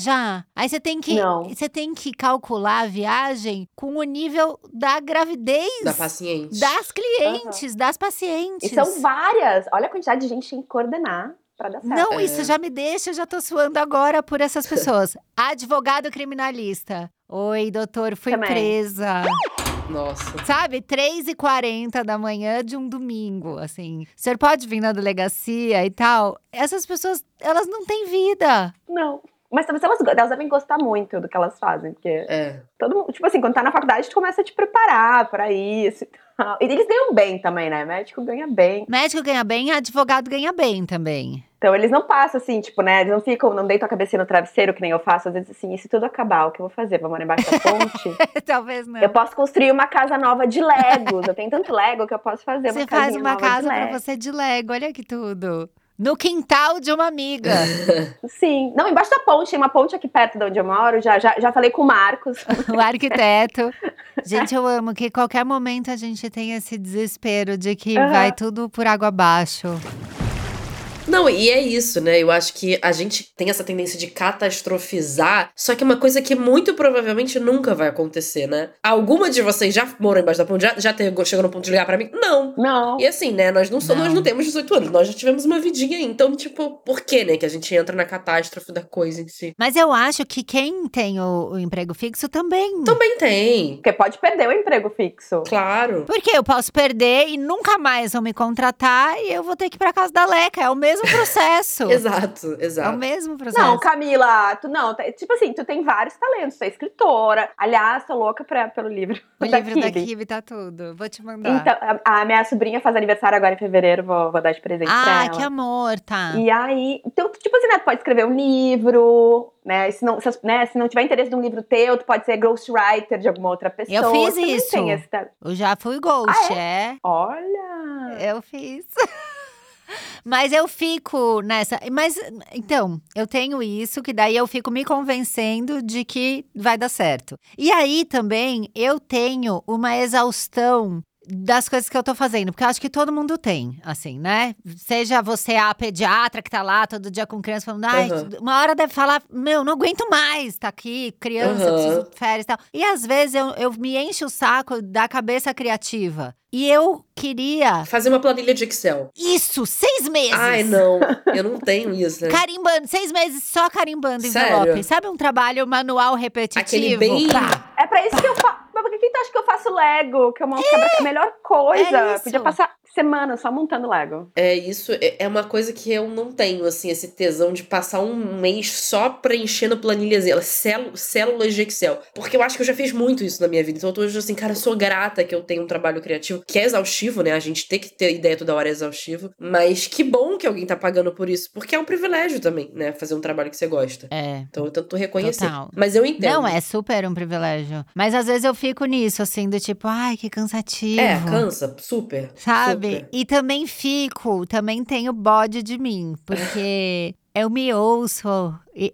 Aí você tem que Não. você tem que calcular a viagem com o nível da gravidez Da paciente. das clientes, das pacientes. E são várias. Olha a quantidade de gente que tem que coordenar pra dar certo. Não, É. isso já me deixa, eu já tô suando agora por essas pessoas. Advogado criminalista. Oi, doutor, fui Também. presa. Nossa. Sabe, 3h40 da manhã de um domingo, assim. O senhor pode vir na delegacia e tal? Essas pessoas, elas não têm vida. Não. Mas talvez elas, elas devem gostar muito do que elas fazem, porque É. todo mundo, tipo assim, quando tá na faculdade, tu começa a te preparar pra isso e tal. E eles ganham bem também, né? Médico ganha bem. Médico ganha bem, advogado ganha bem também. Então eles não passam assim, tipo, né? Eles não ficam, não deitam a cabecinha no travesseiro, que nem eu faço. Às vezes assim, e se tudo acabar, o que eu vou fazer? Vou morar embaixo da ponte? Talvez não. eu posso construir uma casa nova de Legos. Eu tenho tanto Lego que eu posso fazer uma Você faz uma casa pra Lego. você de Lego, olha que tudo. No quintal de uma amiga. Sim. Não, embaixo da ponte, tem uma ponte aqui perto de onde eu moro. Já, já, já falei com o Marcos. o arquiteto. Gente, eu amo que qualquer momento a gente tem esse desespero de que Aham. vai tudo por água abaixo. Não, e é isso, né? Eu acho que a gente tem essa tendência de catastrofizar, só que é uma coisa que muito provavelmente nunca vai acontecer, né? Alguma de vocês já morou embaixo da ponte? Já, já teve- chegou no ponto de ligar pra mim? Não. Não. E assim, né? Nós não, somos, Não. nós não temos 18 anos, nós já tivemos uma vidinha aí. Então, tipo, por que, né? Que a gente entra na catástrofe da coisa em si. Mas eu acho que quem tem o, o emprego fixo também. Também tem. Porque pode perder o emprego fixo. Claro. Porque eu posso perder e nunca mais vão me contratar e eu vou ter que ir pra casa da Leca. É o mesmo processo. Exato, É o exato. mesmo processo. Não, Camila, tu não, tá- tipo assim, tu tem vários talentos, tu é escritora. Aliás, tô louca pra, pelo livro. o livro da Kibe. Kibe tá tudo. Vou te mandar. Então, a, a minha sobrinha faz aniversário agora em fevereiro, vou, vou dar de presente pra ah, ela. que amor, tá. E aí, então, tipo assim, né, tu pode escrever um livro, né, se não, se, né, se não tiver interesse num livro teu, tu pode ser ghostwriter de alguma outra pessoa. Eu fiz isso. Eu já fui ghost, é. Olha! Eu fiz. Mas eu fico nessa. Mas, então, eu tenho isso, que daí eu fico me convencendo de que vai dar certo. E aí também eu tenho uma exaustão das coisas que eu tô fazendo, porque eu acho que todo mundo tem, assim, né? Seja você a pediatra que tá lá todo dia com criança falando, ai, Aham. uma hora deve falar, meu, não aguento mais, tá aqui, criança, Aham. preciso de férias e tal. E às vezes eu, eu me encho o saco da cabeça criativa. E eu queria Fazer uma planilha de Excel. isso, seis meses. Ai, não. Eu não tenho isso, né? Carimbando, seis meses só carimbando Sério? envelope. Sabe um trabalho manual repetitivo? Aquele bem- Pá. É pra isso que eu faço. Mas por que que tu acha que eu faço Lego? Que eu monto quebra- a melhor coisa. é isso. Podia passar semana só montando Lego. É isso, é é uma coisa que eu não tenho, assim, esse tesão de passar um mês só preenchendo planilhas, elas, célu- células de Excel. Porque eu acho que eu já fiz muito isso na minha vida. Então eu tô hoje assim, cara, eu sou grata que eu tenho um trabalho criativo, que é exaustivo, né? A gente tem que ter ideia toda hora é exaustivo. Mas que bom que alguém tá pagando por isso, porque é um privilégio também, né? Fazer um trabalho que você gosta. É. Então eu tento reconhecer. Total. Mas eu entendo. Não, é super um privilégio. Mas às vezes eu fico nisso, assim, do tipo, ai, que cansativo. É, cansa, super. Sabe? super. E também fico, também tenho bode de mim, porque Eu me ouço.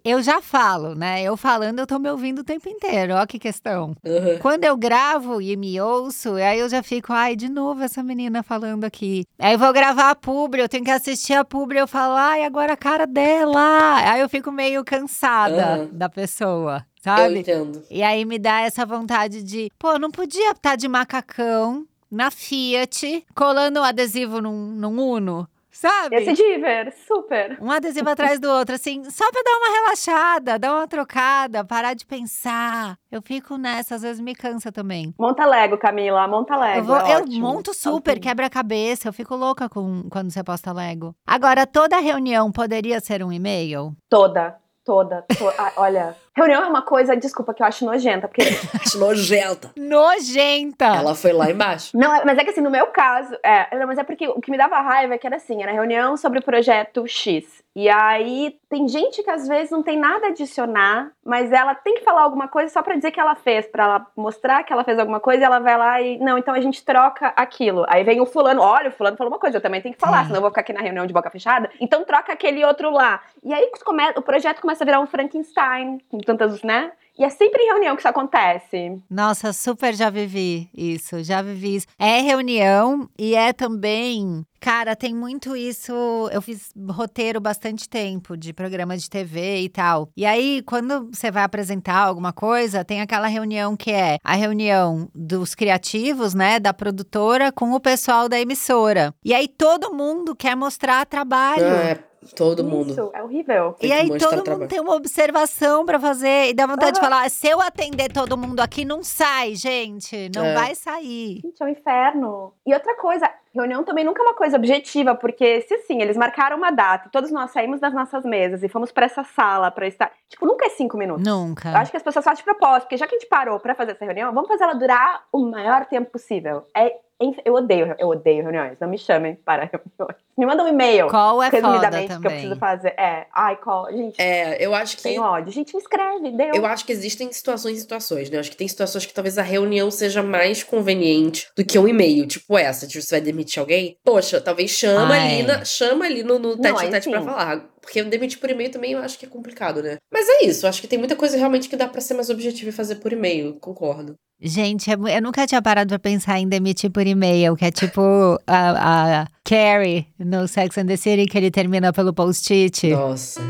Eu já falo, né? Eu falando, eu tô me ouvindo o tempo inteiro. Ó, que questão. Aham. Quando eu gravo e me ouço, aí eu já fico, ai, de novo essa menina falando aqui. Aí eu vou gravar a publi, eu tenho que assistir a publi, eu falo, ai, agora a cara dela. Aí eu fico meio cansada Aham. da pessoa, Eu sabe? entendo. E aí me dá essa vontade de, pô, não podia estar de macacão na Fiat, colando um adesivo num, num Uno, sabe? Ser diver, super. Um adesivo atrás do outro, assim, só pra dar uma relaxada, dar uma trocada, parar de pensar. Eu fico nessa, às vezes me cansa também. Monta Lego, Camila, monta Lego. eu, vou- é eu ótimo. monto super, Assim. quebra-cabeça, eu fico louca com, quando você posta Lego. Agora, toda reunião poderia ser um e-mail? Toda, toda. to- ah, olha, reunião é uma coisa, desculpa, que eu acho nojenta, porque Acho nojenta. Nojenta! Ela foi lá embaixo. Não, é- mas é que assim, no meu caso, é, não, mas é porque o que me dava raiva é que era assim, era reunião sobre o projeto X. E aí tem gente que às vezes não tem nada a adicionar, mas ela tem que falar alguma coisa só pra dizer que ela fez, pra ela mostrar que ela fez alguma coisa, e ela vai lá e não, então a gente troca aquilo. Aí vem o fulano, olha, o fulano falou uma coisa, eu também tenho que falar, Sim. senão eu vou ficar aqui na reunião de boca fechada. Então troca aquele outro lá. E aí o projeto começa a virar um Frankenstein, com tantas, né? E é sempre em reunião que isso acontece. Nossa, super já vivi isso, já vivi isso. É reunião e é também. Cara, tem muito isso. Eu fiz roteiro bastante tempo de programa de TV e tal. E aí, quando você vai apresentar alguma coisa, tem aquela reunião que é a reunião dos criativos, né, da produtora com o pessoal da emissora. E aí todo mundo quer mostrar trabalho. É, todo mundo. Isso, é horrível. Tem E aí todo mundo trabalho. tem uma observação pra fazer e dá vontade de falar: se eu atender todo mundo aqui, não sai, gente. Não É. vai sair. Gente, é um inferno. E outra coisa, reunião também nunca é uma coisa objetiva, porque se assim, eles marcaram uma data, e todos nós saímos das nossas mesas e fomos pra essa sala pra estar. Tipo, nunca é cinco minutos. Nunca. Eu acho que as pessoas fazem de propósito, porque já que a gente parou pra fazer essa reunião, vamos fazer ela durar o maior tempo possível. É, eu odeio, eu odeio reuniões. Não me chamem para reuniões. Me mandam um e-mail. Qual é foda resumidamente, que eu preciso fazer. É, ai, call. Gente, É, eu acho que. tenho ódio. Gente, me escreve, deu. Eu acho que existem situações e situações, né? Eu acho que tem situações que talvez a reunião seja mais conveniente do que um e-mail, tipo essa, tipo, você vai demitir alguém. Poxa, talvez chama ali, na, chama ali no, no Não, tete a aí tete pra falar. Porque demitir por e-mail também eu acho que é complicado, né? Mas é isso, acho que tem muita coisa realmente que dá pra ser mais objetivo e fazer por e-mail, concordo. Gente, é eu nunca tinha parado pra pensar em demitir por e-mail, que é tipo a, a Carrie no Sex and the City, que ele termina pelo post-it. Nossa.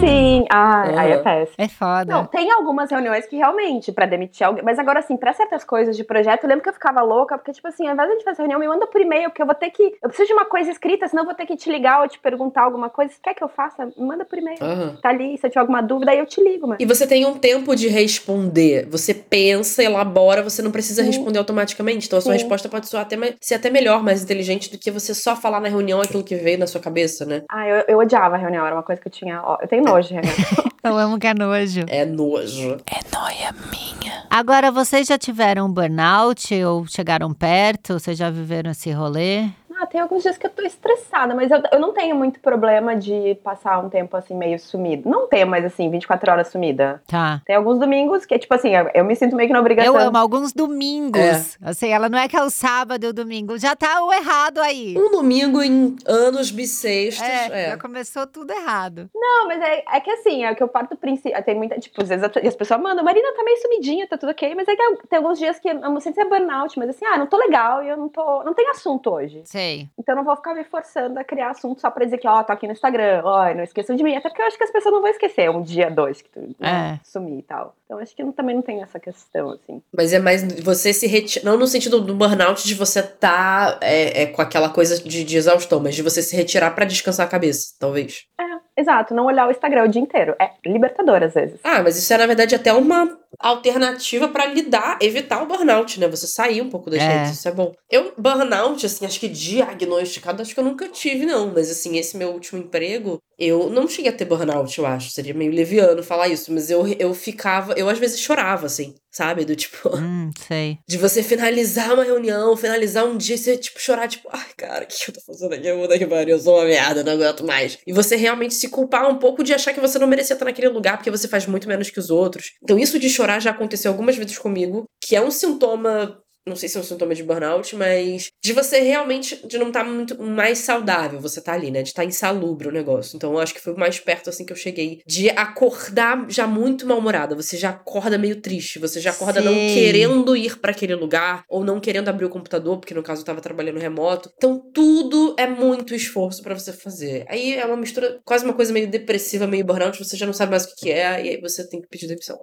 Sim, ai, aí é péssimo. É foda. Não, tem algumas reuniões que realmente, pra demitir alguém. Mas agora, assim, pra certas coisas de projeto, eu lembro que eu ficava louca, porque, tipo assim, ao invés de a gente fazer reunião, me manda por e-mail, porque eu vou ter que. Eu preciso de uma coisa escrita, senão eu vou ter que te ligar ou te perguntar alguma coisa. Quer que eu faça, me manda por e-mail. Aham. Tá ali, se eu tiver alguma dúvida, aí eu te ligo, mano. E você tem um tempo de responder. Você pensa, elabora, você não precisa Sim. responder automaticamente. Então a sua Sim. resposta pode soar até, ser até melhor, mais inteligente do que você só falar na reunião aquilo que veio na sua cabeça, né? Ah, eu, eu odiava a reunião, era uma coisa que eu tinha. Ó, eu tenho nojo reunião. Eu amo que é nojo. É nojo. É noia minha. Agora, vocês já tiveram burnout ou chegaram perto? Vocês já viveram esse rolê? Ah, tem alguns dias que eu tô estressada, mas eu, eu não tenho muito problema de passar um tempo assim meio sumido. Não tenho, mas assim, 24 horas sumida. Tá. Tem alguns domingos que, tipo assim, eu, eu me sinto meio que na obrigação. Eu amo alguns domingos. Assim, ela não é que é o sábado e o domingo. Já tá o errado aí. Um domingo em anos bissextos. É, É. já começou tudo errado. Não, mas é, é que assim, é que eu parto do princípio. Tem muita, tipo, às vezes as pessoas mandam, Marina tá meio sumidinha, tá tudo ok, mas é que tem alguns dias que eu não sei se é burnout, mas assim, ah, não tô legal e eu não tô. Não tem assunto hoje. Sei. Então eu não vou ficar me forçando a criar assunto só pra dizer que, ó, tô aqui no Instagram, ó, não esqueçam de mim. Até porque eu acho que as pessoas não vão esquecer um dia, dois, que tu né, É. sumir e tal. Então acho que eu também não tem essa questão, assim. Mas é mais você se retirar. Não no sentido do burnout de você tá é, é, com aquela coisa de, de exaustão, mas de você se retirar pra descansar a cabeça, talvez. Exato, não olhar o Instagram o dia inteiro. É libertador às vezes. Ah, mas isso é, na verdade, até uma alternativa pra lidar, evitar o burnout, né? Você sair um pouco das É. redes, isso é bom. Eu, burnout, assim, acho que diagnosticado, acho que eu nunca tive, não. Mas, assim, esse meu último emprego, eu não cheguei a ter burnout, eu acho. Seria meio leviano falar isso, mas eu, eu ficava, eu às vezes chorava, assim, sabe? Do tipo, Hum, sei. de você finalizar uma reunião, finalizar um dia, e você, tipo, chorar, tipo, ai, cara, o que que eu tô fazendo aqui? Eu vou daqui pariu, eu sou uma merda, não aguento mais. E você realmente se culpar um pouco de achar que você não merecia estar naquele lugar porque você faz muito menos que os outros. Então, isso de chorar já aconteceu algumas vezes comigo, que é um sintoma não sei se é um sintoma de burnout, mas de você realmente, de não estar tá muito mais saudável, você tá ali, né? De estar tá insalubre o negócio. Então eu acho que foi o mais perto, assim, que eu cheguei de acordar já muito mal-humorada. Você já acorda meio triste, você já acorda Sim. não querendo ir para aquele lugar, ou não querendo abrir o computador, porque no caso eu tava trabalhando remoto. Então tudo é muito esforço para você fazer. Aí é uma mistura, quase uma coisa meio depressiva, meio burnout, você já não sabe mais o que é, e aí você tem que pedir demissão.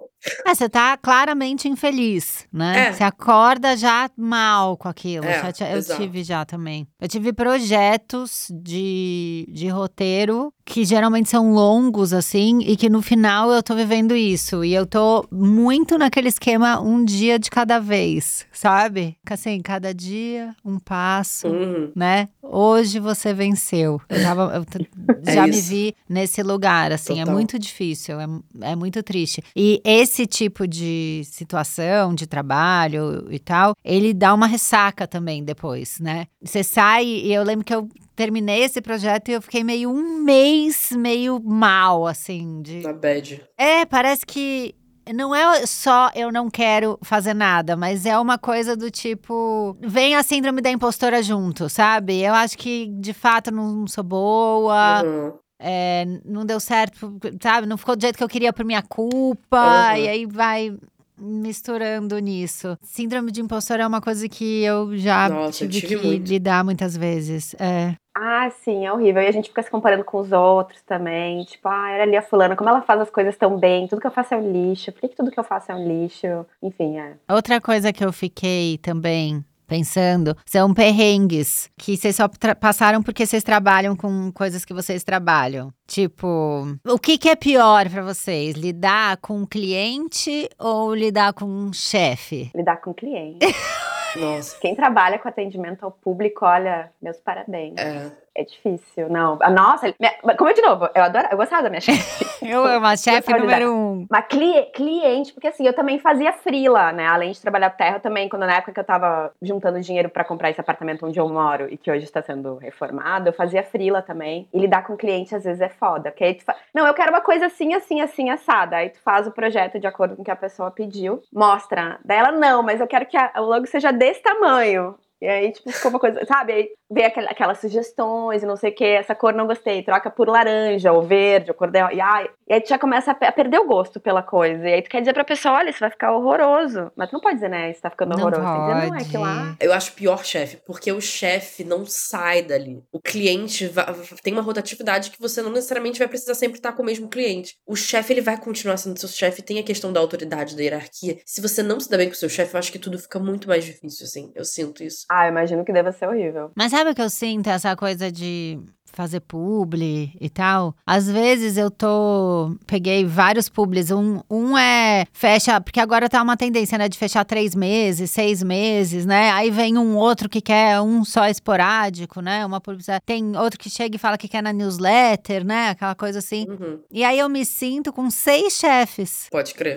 É, você tá claramente infeliz, né? É. Você acorda já mal com aquilo. É, eu exato. tive já também. Eu tive projetos de, de roteiro que geralmente são longos, assim, e que no final eu tô vivendo isso. E eu tô muito naquele esquema um dia de cada vez, sabe? Assim, cada dia um passo, uhum. né? Hoje você venceu. Eu, tava, eu é já me vi nesse lugar, assim, é Total. é muito difícil, é, é muito triste. E esse tipo de situação, de trabalho e tal, ele dá uma ressaca também depois, né? Você sai, e eu lembro que eu terminei esse projeto e eu fiquei meio um mês meio mal, assim. De... Na bad. É, parece que não é só eu não quero fazer nada, mas é uma coisa do tipo. Vem a síndrome da impostora junto, sabe? Eu acho que de fato não sou boa. Uhum. É, não deu certo, sabe? Não ficou do jeito que eu queria por minha culpa. Uhum. E aí vai misturando nisso. Síndrome de impostor é uma coisa que eu já Nossa, tive, tive, que muito. lidar muitas vezes. É. Ah, sim, é horrível. E a gente fica se comparando com os outros também. Tipo, ah, olha ali a fulana, como ela faz as coisas tão bem. Tudo que eu faço é um lixo. Por que, que tudo que eu faço é um lixo? Enfim, é. Outra coisa que eu fiquei também pensando, são perrengues que vocês só passaram porque vocês trabalham com coisas que vocês trabalham. Tipo, o que, que é pior para vocês? Lidar com um cliente ou lidar com um chefe? Lidar com cliente. Nossa. Quem trabalha com atendimento ao público, olha, meus parabéns. É. É difícil, não. Nossa, minha, como eu de novo, eu adoro, eu gostava da minha chefe. eu amo a chefe número um. Mas cli, cliente, porque assim, eu também fazia frila, né? Além de trabalhar terra, eu também, quando na época que eu tava juntando dinheiro para comprar esse apartamento onde eu moro e que hoje está sendo reformado, eu fazia frila também. E lidar com cliente às vezes é foda. Porque aí tu fala, não, eu quero uma coisa assim, assim, assim, assada. Aí tu faz o projeto de acordo com o que a pessoa pediu, mostra. Daí ela, não, mas eu quero que a, o logo seja desse tamanho. E aí, tipo, ficou uma coisa, sabe? Aí vê aquelas sugestões e não sei o que, essa cor não gostei, troca por laranja ou verde ou cor de... e, ai, e aí tu já começa a, perder o gosto pela coisa. E aí tu quer dizer pra pessoa, olha, isso vai ficar horroroso. Mas tu não pode dizer, né, isso tá ficando não horroroso. Pode. Dizer, não, é que lá... Eu acho pior chefe, porque o chefe não sai dali. O cliente vai, tem uma rotatividade que você não necessariamente vai precisar sempre estar com o mesmo cliente. O chefe, ele vai continuar sendo seu chefe, tem a questão da autoridade, da hierarquia. Se você não se dá bem com o seu chefe, eu acho que tudo fica muito mais difícil, assim. Eu sinto isso. Ah, eu imagino que deva ser horrível. Mas sabe o que eu sinto? Essa coisa de fazer publi e tal. Às vezes eu tô. Peguei vários publis. Um, um é fecha, porque agora tá uma tendência, né, de fechar três meses, seis meses, né? Aí vem um outro que quer um só esporádico, né? Uma publicidade. Tem outro que chega e fala que quer na newsletter, né? Aquela coisa assim. Uhum. E aí eu me sinto com seis chefes. Pode crer.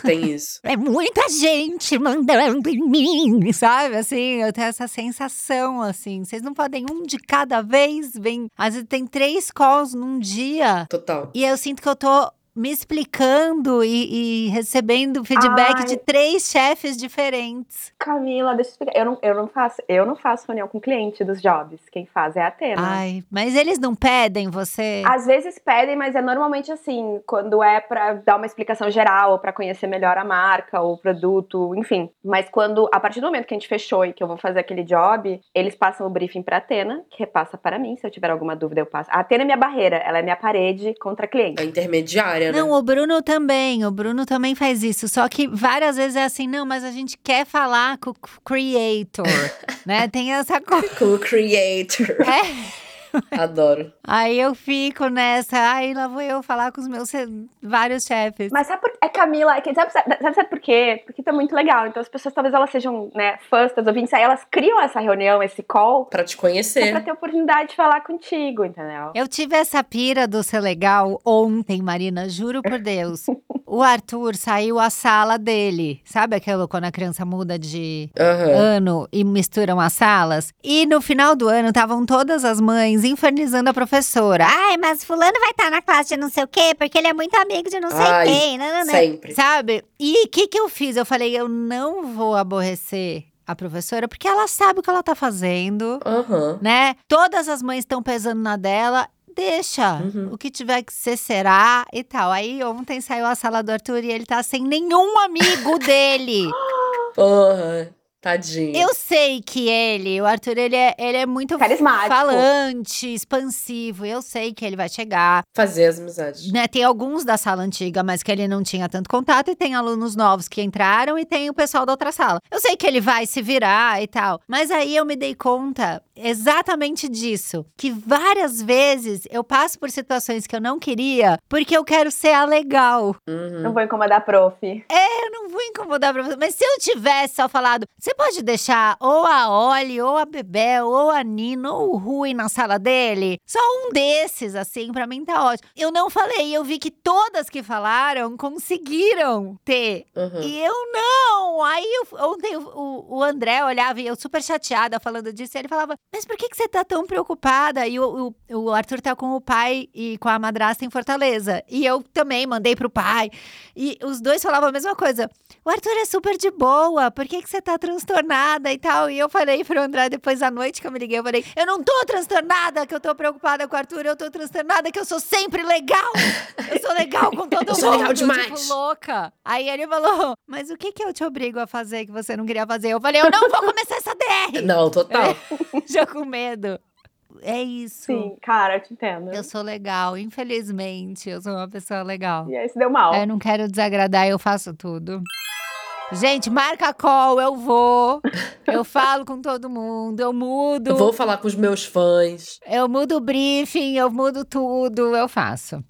Tem isso. É muita gente mandando em mim, sabe? Assim, eu tenho essa sensação, assim. Vocês não podem um de cada vez, vem às vezes tem três calls num dia. Total. E eu sinto que eu tô me explicando e, e recebendo feedback Ai. de três chefes diferentes. Camila, deixa eu explicar. Eu não, eu não faço, eu não faço reunião com cliente dos jobs. Quem faz é a Atena. Ai, mas eles não pedem você? Às vezes pedem, mas é normalmente assim, quando é para dar uma explicação geral, ou para conhecer melhor a marca, ou o produto, enfim. Mas quando, a partir do momento que a gente fechou e que eu vou fazer aquele job, eles passam o briefing para Atena, que repassa para mim. Se eu tiver alguma dúvida, eu passo. A Atena é minha barreira, ela é minha parede contra cliente. A intermediária né? Não, o Bruno também. O Bruno também faz isso. Só que várias vezes é assim, não, mas a gente quer falar com o creator, né? Tem essa coisa. Com o creator. É. Adoro. Aí eu fico nessa, aí lá vou eu falar com os meus vários chefes. Mas sabe por é Camila, é que, sabe, sabe, sabe por quê? Porque tá muito legal. Então as pessoas talvez elas sejam, né, fãs, das ouvintes, aí elas criam essa reunião, esse call. Pra te conhecer. Pra ter oportunidade de falar contigo, entendeu? Eu tive essa pira do ser legal ontem, Marina, juro por Deus. o Arthur saiu a sala dele. Sabe aquilo quando a criança muda de uhum. ano e misturam as salas? E no final do ano estavam todas as mães infernizando a professora. Ai, mas fulano vai estar tá na classe de não sei o quê, porque ele é muito amigo de não sei Ai, quem. Não, não, não. Sempre. Sabe? E o que, que eu fiz? Eu falei, eu não vou aborrecer a professora, porque ela sabe o que ela tá fazendo, Aham. né? Todas as mães estão pesando na dela. Deixa. Uhum. O que tiver que ser, será e tal. Aí ontem saiu a sala do Arthur e ele tá sem nenhum amigo dele. Porra. Tadinho. Eu sei que ele, o Arthur, ele é, ele é muito Carismático. falante, expansivo. Eu sei que ele vai chegar. Fazer as amizades. Né, tem alguns da sala antiga, mas que ele não tinha tanto contato, e tem alunos novos que entraram, e tem o pessoal da outra sala. Eu sei que ele vai se virar e tal, mas aí eu me dei conta exatamente disso. Que várias vezes eu passo por situações que eu não queria, porque eu quero ser a legal. Uhum. Não vou incomodar a prof. Eu não vou incomodar pra você, mas se eu tivesse só falado, você pode deixar ou a Oli, ou a Bebel, ou a Nina, ou o Rui na sala dele? Só um desses, assim, pra mim tá ótimo. Eu não falei, eu vi que todas que falaram conseguiram ter. Uhum. E eu não! Aí eu- ontem o, o- André olhava e eu super chateada falando disso, e ele falava: Mas por que, que você tá tão preocupada? E o, o, o Arthur tá com o pai e com a madrasta em Fortaleza. E eu também mandei pro pai. E os dois falavam a mesma coisa. O Arthur é super de boa, por que, que você tá transtornada e tal? E eu falei pro André depois da noite que eu me liguei, eu falei: Eu não tô transtornada, que eu tô preocupada com o Arthur, eu tô transtornada, que eu sou sempre legal. Eu sou legal com todo Eu mundo. sou legal tipo, demais. louca. Aí ele falou: Mas o que que eu te obrigo a fazer que você não queria fazer? Eu falei: Eu não vou começar essa DR! Não, total. Já com medo. É isso. Sim, cara, eu te entendo. Eu sou legal, infelizmente. Eu sou uma pessoa legal. E aí se deu mal. Eu não quero desagradar, eu faço tudo. Gente, marca call, eu vou. Eu falo com todo mundo, eu mudo. Eu vou falar com os meus fãs. Eu mudo o briefing, eu mudo tudo, eu faço.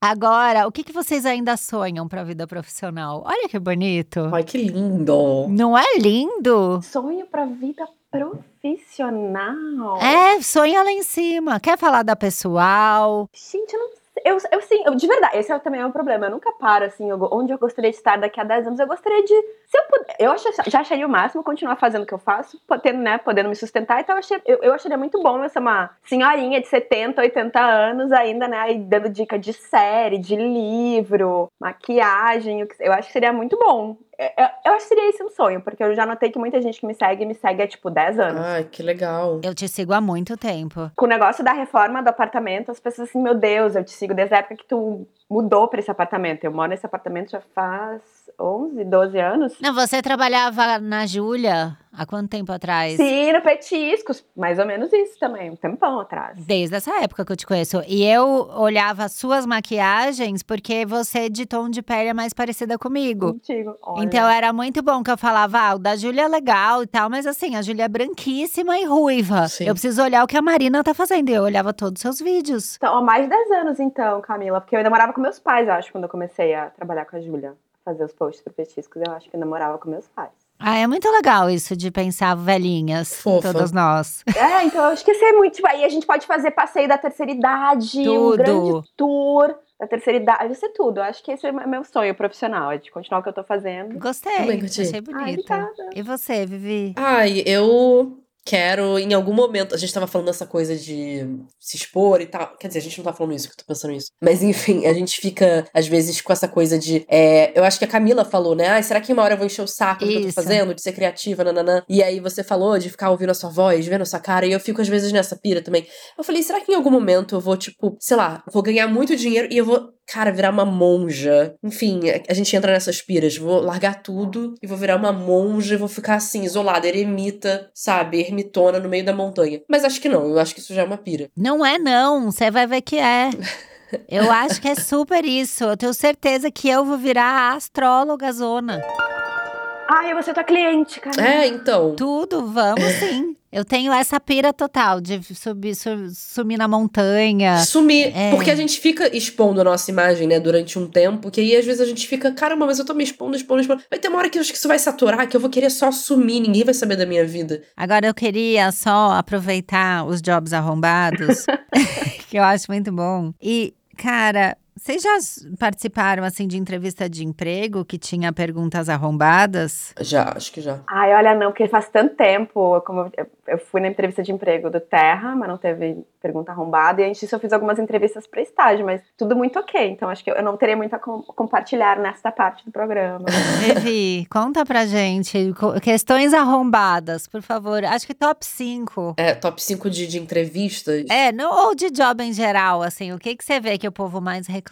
Agora, o que, que vocês ainda sonham pra vida profissional? Olha que bonito. Ai, que lindo. Não é lindo? Sonho pra vida profissional. É, sonha lá em cima. Quer falar da pessoal? Gente, eu não sei. Eu, eu sim, eu- de verdade, esse é também é um problema. Eu nunca paro, assim, eu onde eu gostaria de estar daqui a 10 anos. Eu gostaria de. Se eu puder. Eu acho- já acharia o máximo continuar fazendo o que eu faço, podendo, né, podendo me sustentar. Então, eu, achei, eu, eu acharia muito bom ser uma senhorinha de 70, 80 anos ainda, né, aí dando dica de série, de livro, maquiagem. Eu acho que seria muito bom. É, é, Eu acho que seria esse um sonho, porque eu já notei que muita gente que me segue, me segue há, tipo, 10 anos. Ai, que legal. Eu te sigo há muito tempo. com o negócio da reforma do apartamento, as pessoas assim, meu Deus, eu te sigo desde a época que tu mudou pra esse apartamento. Eu moro nesse apartamento já faz 11, 12 anos. Não, você trabalhava na Júlia há quanto tempo atrás? Sim, no Petiscos, mais ou menos isso também, um tempão atrás. Desde essa época que eu te conheço. E eu olhava as suas maquiagens porque você de tom de pele é mais parecida comigo. Contigo. Olha. Então era muito bom que eu falava, ah, o da Júlia é legal e tal, mas assim, a Júlia é branquíssima e ruiva. Sim. Eu preciso olhar o que a Marina tá fazendo. E eu olhava todos os seus vídeos. Então, há mais de 10 anos então, Camila, porque eu ainda morava com meus pais, eu acho, quando eu comecei a trabalhar com a Júlia. Fazer os posts pro Petiscos, eu acho que eu ainda morava com meus pais. Ah, é muito legal isso de pensar velhinhas, Fofa. todas nós. É, então eu acho que isso é muito. Tipo, aí a gente pode fazer passeio da terceira idade, um Tudo. grande tour da terceira idade. Isso é tudo. Eu acho que esse é meu sonho profissional, é de continuar o que eu tô fazendo. Gostei, Também achei Ai, bonita. obrigada. e você, Vivi? Ai, eu quero, em algum momento, a gente tava falando dessa coisa de se expor e tal. Quer dizer, a gente não tá falando isso, que eu tô pensando nisso. Mas enfim, a gente fica, às vezes, com essa coisa de. é, eu acho que a Camila falou, né? Ai, será que uma hora eu vou encher o saco do que eu tô Isso. fazendo, de ser criativa, nananã. E aí você falou de ficar ouvindo a sua voz, vendo a sua cara, e eu fico, às vezes, nessa pira também. Eu falei, será que em algum momento eu vou, tipo, sei lá, vou ganhar muito dinheiro e eu vou, cara, virar uma monja? Enfim, a gente entra nessas piras. Vou largar tudo e vou virar uma monja e vou ficar assim, isolada, eremita, sabe? Ermitona no meio da montanha. Mas acho que não, eu acho que isso já é uma pira. Não é, não. Você vai ver que é. Eu acho que é super isso. Eu tenho certeza que eu vou virar a astróloga zona. Ai, eu vou ser tua cliente, cara. É, então. Tudo, vamos sim. Eu tenho essa pira total de subir, su- sumir na montanha. Sumir. É. Porque a gente fica expondo a nossa imagem, né, durante um tempo, que aí às vezes a gente fica, caramba, mas eu tô me expondo, expondo, expondo. Vai ter uma hora que eu acho que isso vai saturar, que eu vou querer só sumir, ninguém vai saber da minha vida. Agora eu queria só aproveitar os jobs arrombados, que eu acho muito bom. E, cara, Vocês já participaram assim de entrevista de emprego que tinha perguntas arrombadas? Já, acho que já. Ai, olha, não, porque faz tanto tempo. Como eu, eu fui na entrevista de emprego do Terra, mas não teve pergunta arrombada. E antes disso eu fiz algumas entrevistas para estágio, mas tudo muito ok. Então acho que eu, eu não teria muito a com- compartilhar nesta parte do programa. Vivi, conta pra gente. Questões arrombadas, por favor. Acho que top 5. É, top 5 de, de entrevistas. É, não, ou de job em geral, assim. O que, que você vê que o povo mais reclama?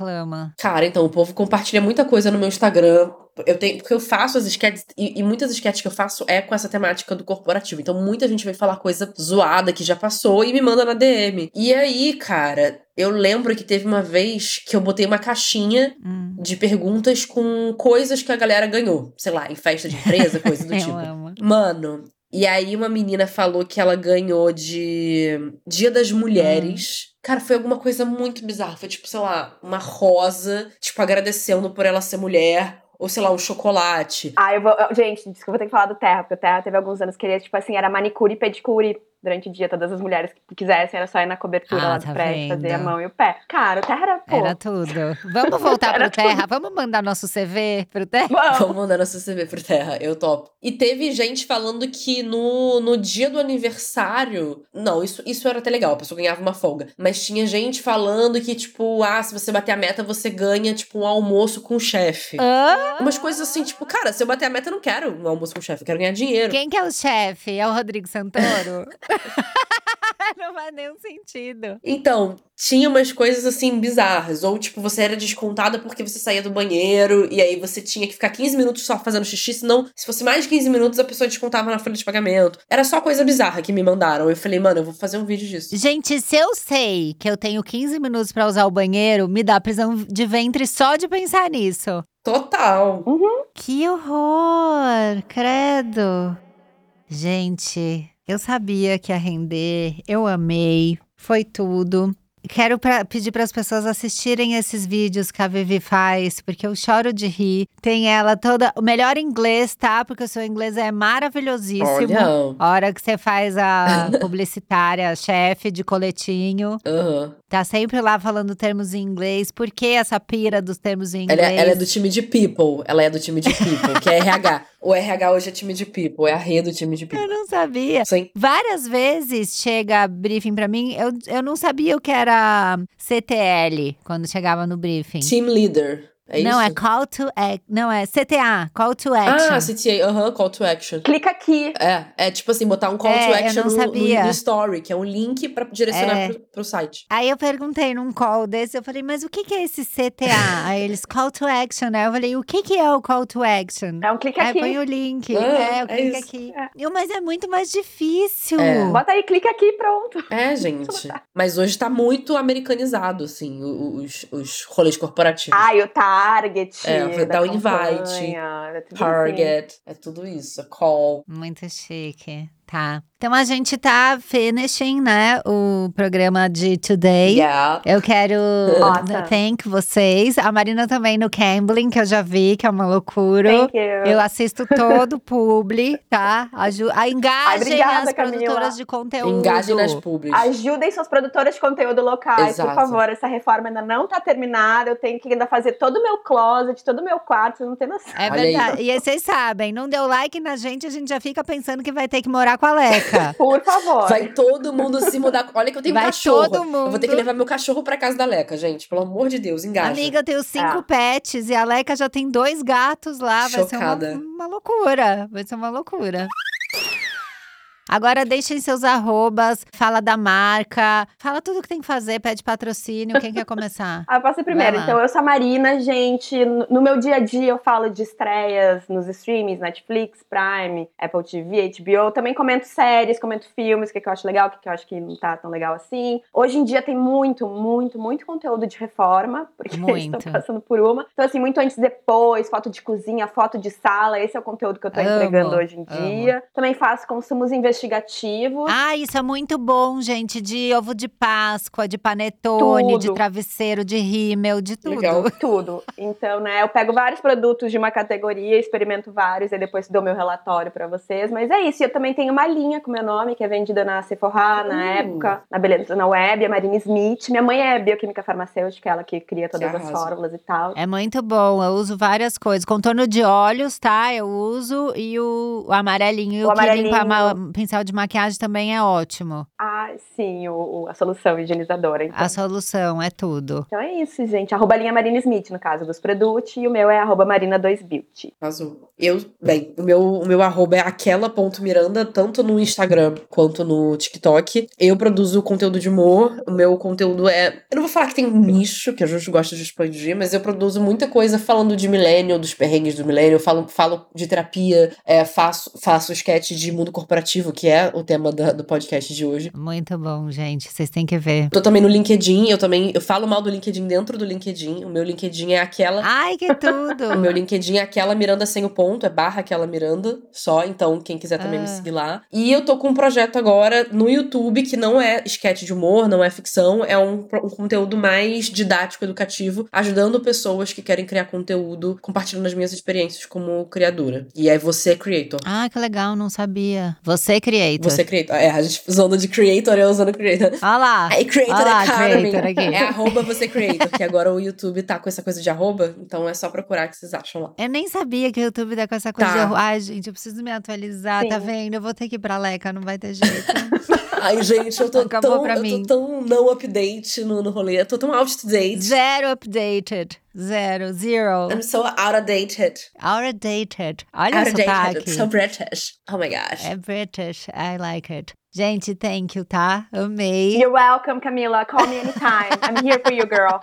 Cara, então, o povo compartilha muita coisa no meu Instagram. Eu tenho, porque eu faço as sketches, e, e muitas sketches que eu faço é com essa temática do corporativo. Então, muita gente vem falar coisa zoada que já passou e me manda na DM. E aí, cara, eu lembro que teve uma vez que eu botei uma caixinha Hum, de perguntas com coisas que a galera ganhou. Sei lá, em festa de empresa, coisa do eu tipo. amo. Mano, e aí uma menina falou que ela ganhou de Dia das Mulheres. Cara, foi alguma coisa muito bizarra. Foi tipo, sei lá, uma rosa, tipo, agradecendo por ela ser mulher. Ou sei lá, um chocolate. Ah, eu vou. Gente, desculpa, eu ter que falar do Terra, porque o Terra teve alguns anos que ele, tipo assim, era manicure e pedicure durante o dia. Todas as mulheres que quisessem, era só ir na cobertura Ah, lá do tá prédio, fazer a mão e o pé. Cara, o Terra era, pô. Era tudo. Vamos voltar pro Terra? Vamos mandar nosso CV pro Terra? Vamos. Vamos mandar nosso CV pro Terra, eu topo. E teve gente falando que no, no dia do aniversário. Não, isso, isso era até legal, a pessoa ganhava uma folga. Mas tinha gente falando que, tipo, ah, se você bater a meta, você ganha, tipo, um almoço com o chefe. Hã? Umas coisas assim, tipo, cara, se eu bater a meta, eu não quero um almoço com o chefe, eu quero ganhar dinheiro. Quem que é o chefe? É o Rodrigo Santoro? Não faz nenhum sentido. Então, tinha umas coisas assim bizarras. Ou, tipo, você era descontada porque você saía do banheiro e aí você tinha que ficar 15 minutos só fazendo xixi, senão, se fosse mais de 15 minutos, a pessoa descontava na folha de pagamento. Era só coisa bizarra que me mandaram. Eu falei, mano, eu vou fazer um vídeo disso. Gente, se eu sei que eu tenho 15 minutos pra usar o banheiro, me dá prisão de ventre só de pensar nisso. Total. Que horror! Credo! Gente, eu sabia que ia render, eu amei, foi tudo. Quero pra- pedir para as pessoas assistirem esses vídeos que a Vivi faz, porque eu choro de rir. Tem ela toda. O melhor inglês, tá? Porque o seu inglês é maravilhosíssimo. Olha. A hora que você faz a publicitária, chefe de coletinho, Aham. tá sempre lá falando termos em inglês. Por que essa pira dos termos em Ela, inglês? é- ela é do time de People. Ela é do time de People, que é RH. O RH hoje é time de People, é a Rê do time de Eu People. não sabia. Sim. Várias vezes chega briefing pra mim, eu, eu não sabia o que era CTL quando chegava no briefing. Team Leader. É não, é isso? call to act, não é CTA, call to action. Ah, CTA, aham, call to action. Clica aqui. É, é tipo assim, botar um call É, to eu action no, no, no story, que é um link pra direcionar É. pro, pro site. Aí eu perguntei num call desse, eu falei, mas o que, que é esse CTA? Aí eles, call to action, né? Eu falei, o que, que é o call to action? É um clique Aí aqui. põe o link. Ah, é, o é clique aqui. Eu, mas é muito mais difícil. É. Bota aí, clica aqui e pronto. É, gente. Mas hoje tá muito americanizado, assim, os, os rolês corporativos. Ah, e o target. É, vai da dar o invite, campanha, é assim. Target, é tudo isso, é call. Muito chique. Tá. Então a gente tá finishing, né? O programa de today. Yeah. Eu quero Awesome. thank vocês. A Marina também no Cambling, que eu já vi, que é uma loucura. Thank you. Eu assisto todo o publi, tá? Aju a engajem obrigada, as produtoras Camila. de conteúdo. Engajem nas públicas. Ajudem suas produtoras de conteúdo locais, Exato. por favor. Essa reforma ainda não tá terminada. Eu tenho que ainda fazer todo o meu closet, todo o meu quarto. Vocês não tem noção. É Olha aí. verdade. E aí vocês sabem, não deu like na gente, a gente já fica pensando que vai ter que morar com a Leca. Por favor. Vai todo mundo se mudar. Olha que eu tenho um Vai cachorro. todo Eu vou ter que mundo. levar meu cachorro pra casa da Leca, gente. Pelo amor de Deus, engaja. Amiga, eu tenho cinco É. pets e a Leca já tem dois gatos lá. Vai Chocada. ser uma, uma loucura. Vai ser uma loucura. Agora deixem seus arrobas, fala da marca, fala tudo que tem que fazer, pede patrocínio. Quem quer começar? Ah, eu posso ir primeiro. Então, eu sou a Marina, gente. No no meu dia a dia, eu falo de estreias nos streamings, Netflix, Prime, Apple TV, HBO. Também comento séries, comento filmes, o que, que eu acho legal, o que, que eu acho que não tá tão legal assim. Hoje em dia tem muito, muito, muito conteúdo de reforma, porque Muito. estou passando por uma. Então, assim, muito antes e depois, foto de cozinha, foto de sala. Esse é o conteúdo que eu tô Amo, entregando hoje em amo. dia. Também faço consumos investimentos investigativos. Ah, isso é muito bom, gente. De ovo de Páscoa, de panetone, de Tudo. travesseiro, de rímel, de tudo. Legal. Tudo. Então, né, eu pego vários produtos de uma categoria, experimento vários e depois dou meu relatório pra vocês. Mas é isso. E eu também tenho uma linha com meu nome, que é vendida na Sephora, na Hum. época, na Beleza na Web, a Marina Smith. Minha mãe é bioquímica farmacêutica, ela que cria todas as arrasa. fórmulas e tal. É muito bom, eu uso várias coisas. Contorno de olhos, tá? Eu uso. E o, o amarelinho, O que limpa amarelinho. Pincel de maquiagem também é ótimo. Ah, sim, o, o- a solução higienizadora. Então. A solução é tudo. Então é isso, gente. Arroba linha Marina Smith, no caso dos produtos, e o meu é arroba Marina2Beauty. Azul. Eu, bem, o meu, o meu arroba é aquela.miranda, tanto no Instagram quanto no TikTok. Eu produzo conteúdo de humor. O meu conteúdo é. Eu não vou falar que tem um nicho, que a gente gosta de expandir, mas eu produzo muita coisa falando de milênio, dos perrengues do milênio. Falo, falo de terapia, é, faço, faço sketch de mundo corporativo, que é o tema da- do podcast de hoje. Muito bom, gente. Vocês têm que ver. Tô também no LinkedIn, eu também. Eu falo mal do LinkedIn dentro do LinkedIn. O meu LinkedIn é aquela. Ai, que O tudo! meu LinkedIn é aquela Miranda sem o ponto, é barra aquela Miranda só, então quem quiser também me Ah. seguir lá. E eu tô com um projeto agora no YouTube que não é sketch de humor, não é ficção, é um, um conteúdo mais didático, educativo, ajudando pessoas que querem criar conteúdo, compartilhando as minhas experiências como criadora. E é você creator. Ah, que legal, não sabia. Você, creator. Você creator. É, a gente usando de creator, eu usando creator. Olha lá. Aí, Creator Olha lá, Academy. creator aqui. É arroba você creator, que agora o YouTube tá com essa coisa de arroba, então é só procurar que vocês acham lá. Eu nem sabia que o YouTube tá com essa coisa Tá. de arro- Ai, gente, eu preciso me atualizar, tá Sim. vendo? Eu vou ter que ir pra Leca, não vai ter jeito. Ai, gente, eu tô, Acabou tão, pra eu mim. tô tão não update no, no rolê. Eu tô tão out to date. Zero updated. Zero, zero. I'm so out of dated. Outdated. Olha Out o of dated. sotaque. So British. Oh my gosh. É British, I like it. Gente, thank you, tá? Amei. You're welcome, Camila. Call me anytime. I'm here for you, girl.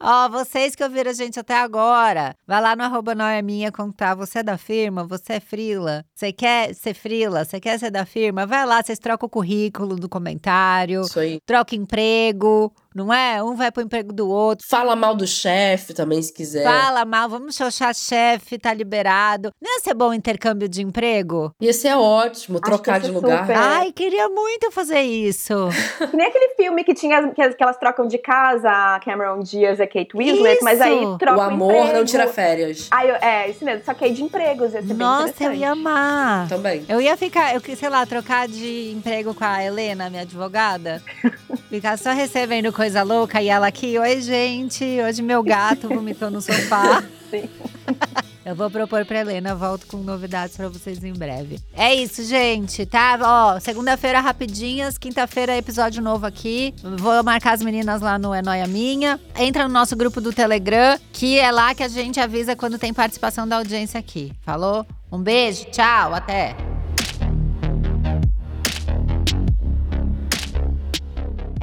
Ó, vocês que ouviram a gente até agora, vai lá no arroba Noia Minha contar. Você é da firma? Você é frila? Você quer ser frila? Você quer ser da firma? Vai lá, vocês trocam o currículo do comentário, Isso aí. troca emprego, não é? Um vai pro emprego do outro. Fala mal do chefe também, se quiser. Fala mal, vamos xoxar chefe, tá liberado. Não ia ser bom intercâmbio de emprego? Ia ser ótimo trocar que de lugar. super. Ai, queria muito fazer isso. Que nem aquele filme que tinha que, as- que elas trocam de casa, a Cameron Diaz e a Kate Winslet, mas aí Isso! troca O amor emprego. não tira férias. Ai, eu- é, isso mesmo. Só que aí de empregos ia ser bem Nossa, eu ia amar. Também. Eu ia ficar, eu, sei lá, trocar de emprego com a Helena, minha advogada. Ficar só recebendo coisa louca e ela aqui, oi gente, hoje meu gato vomitou no sofá. Sim. Eu vou propor pra Helena, volto com novidades pra vocês em breve. É isso, gente, tá? Ó, segunda-feira rapidinhas, quinta-feira episódio novo aqui. Vou marcar as meninas lá no É Noia Minha. Entra no nosso grupo do Telegram, que é lá que a gente avisa quando tem participação da audiência aqui. Falou? Um beijo, tchau, até!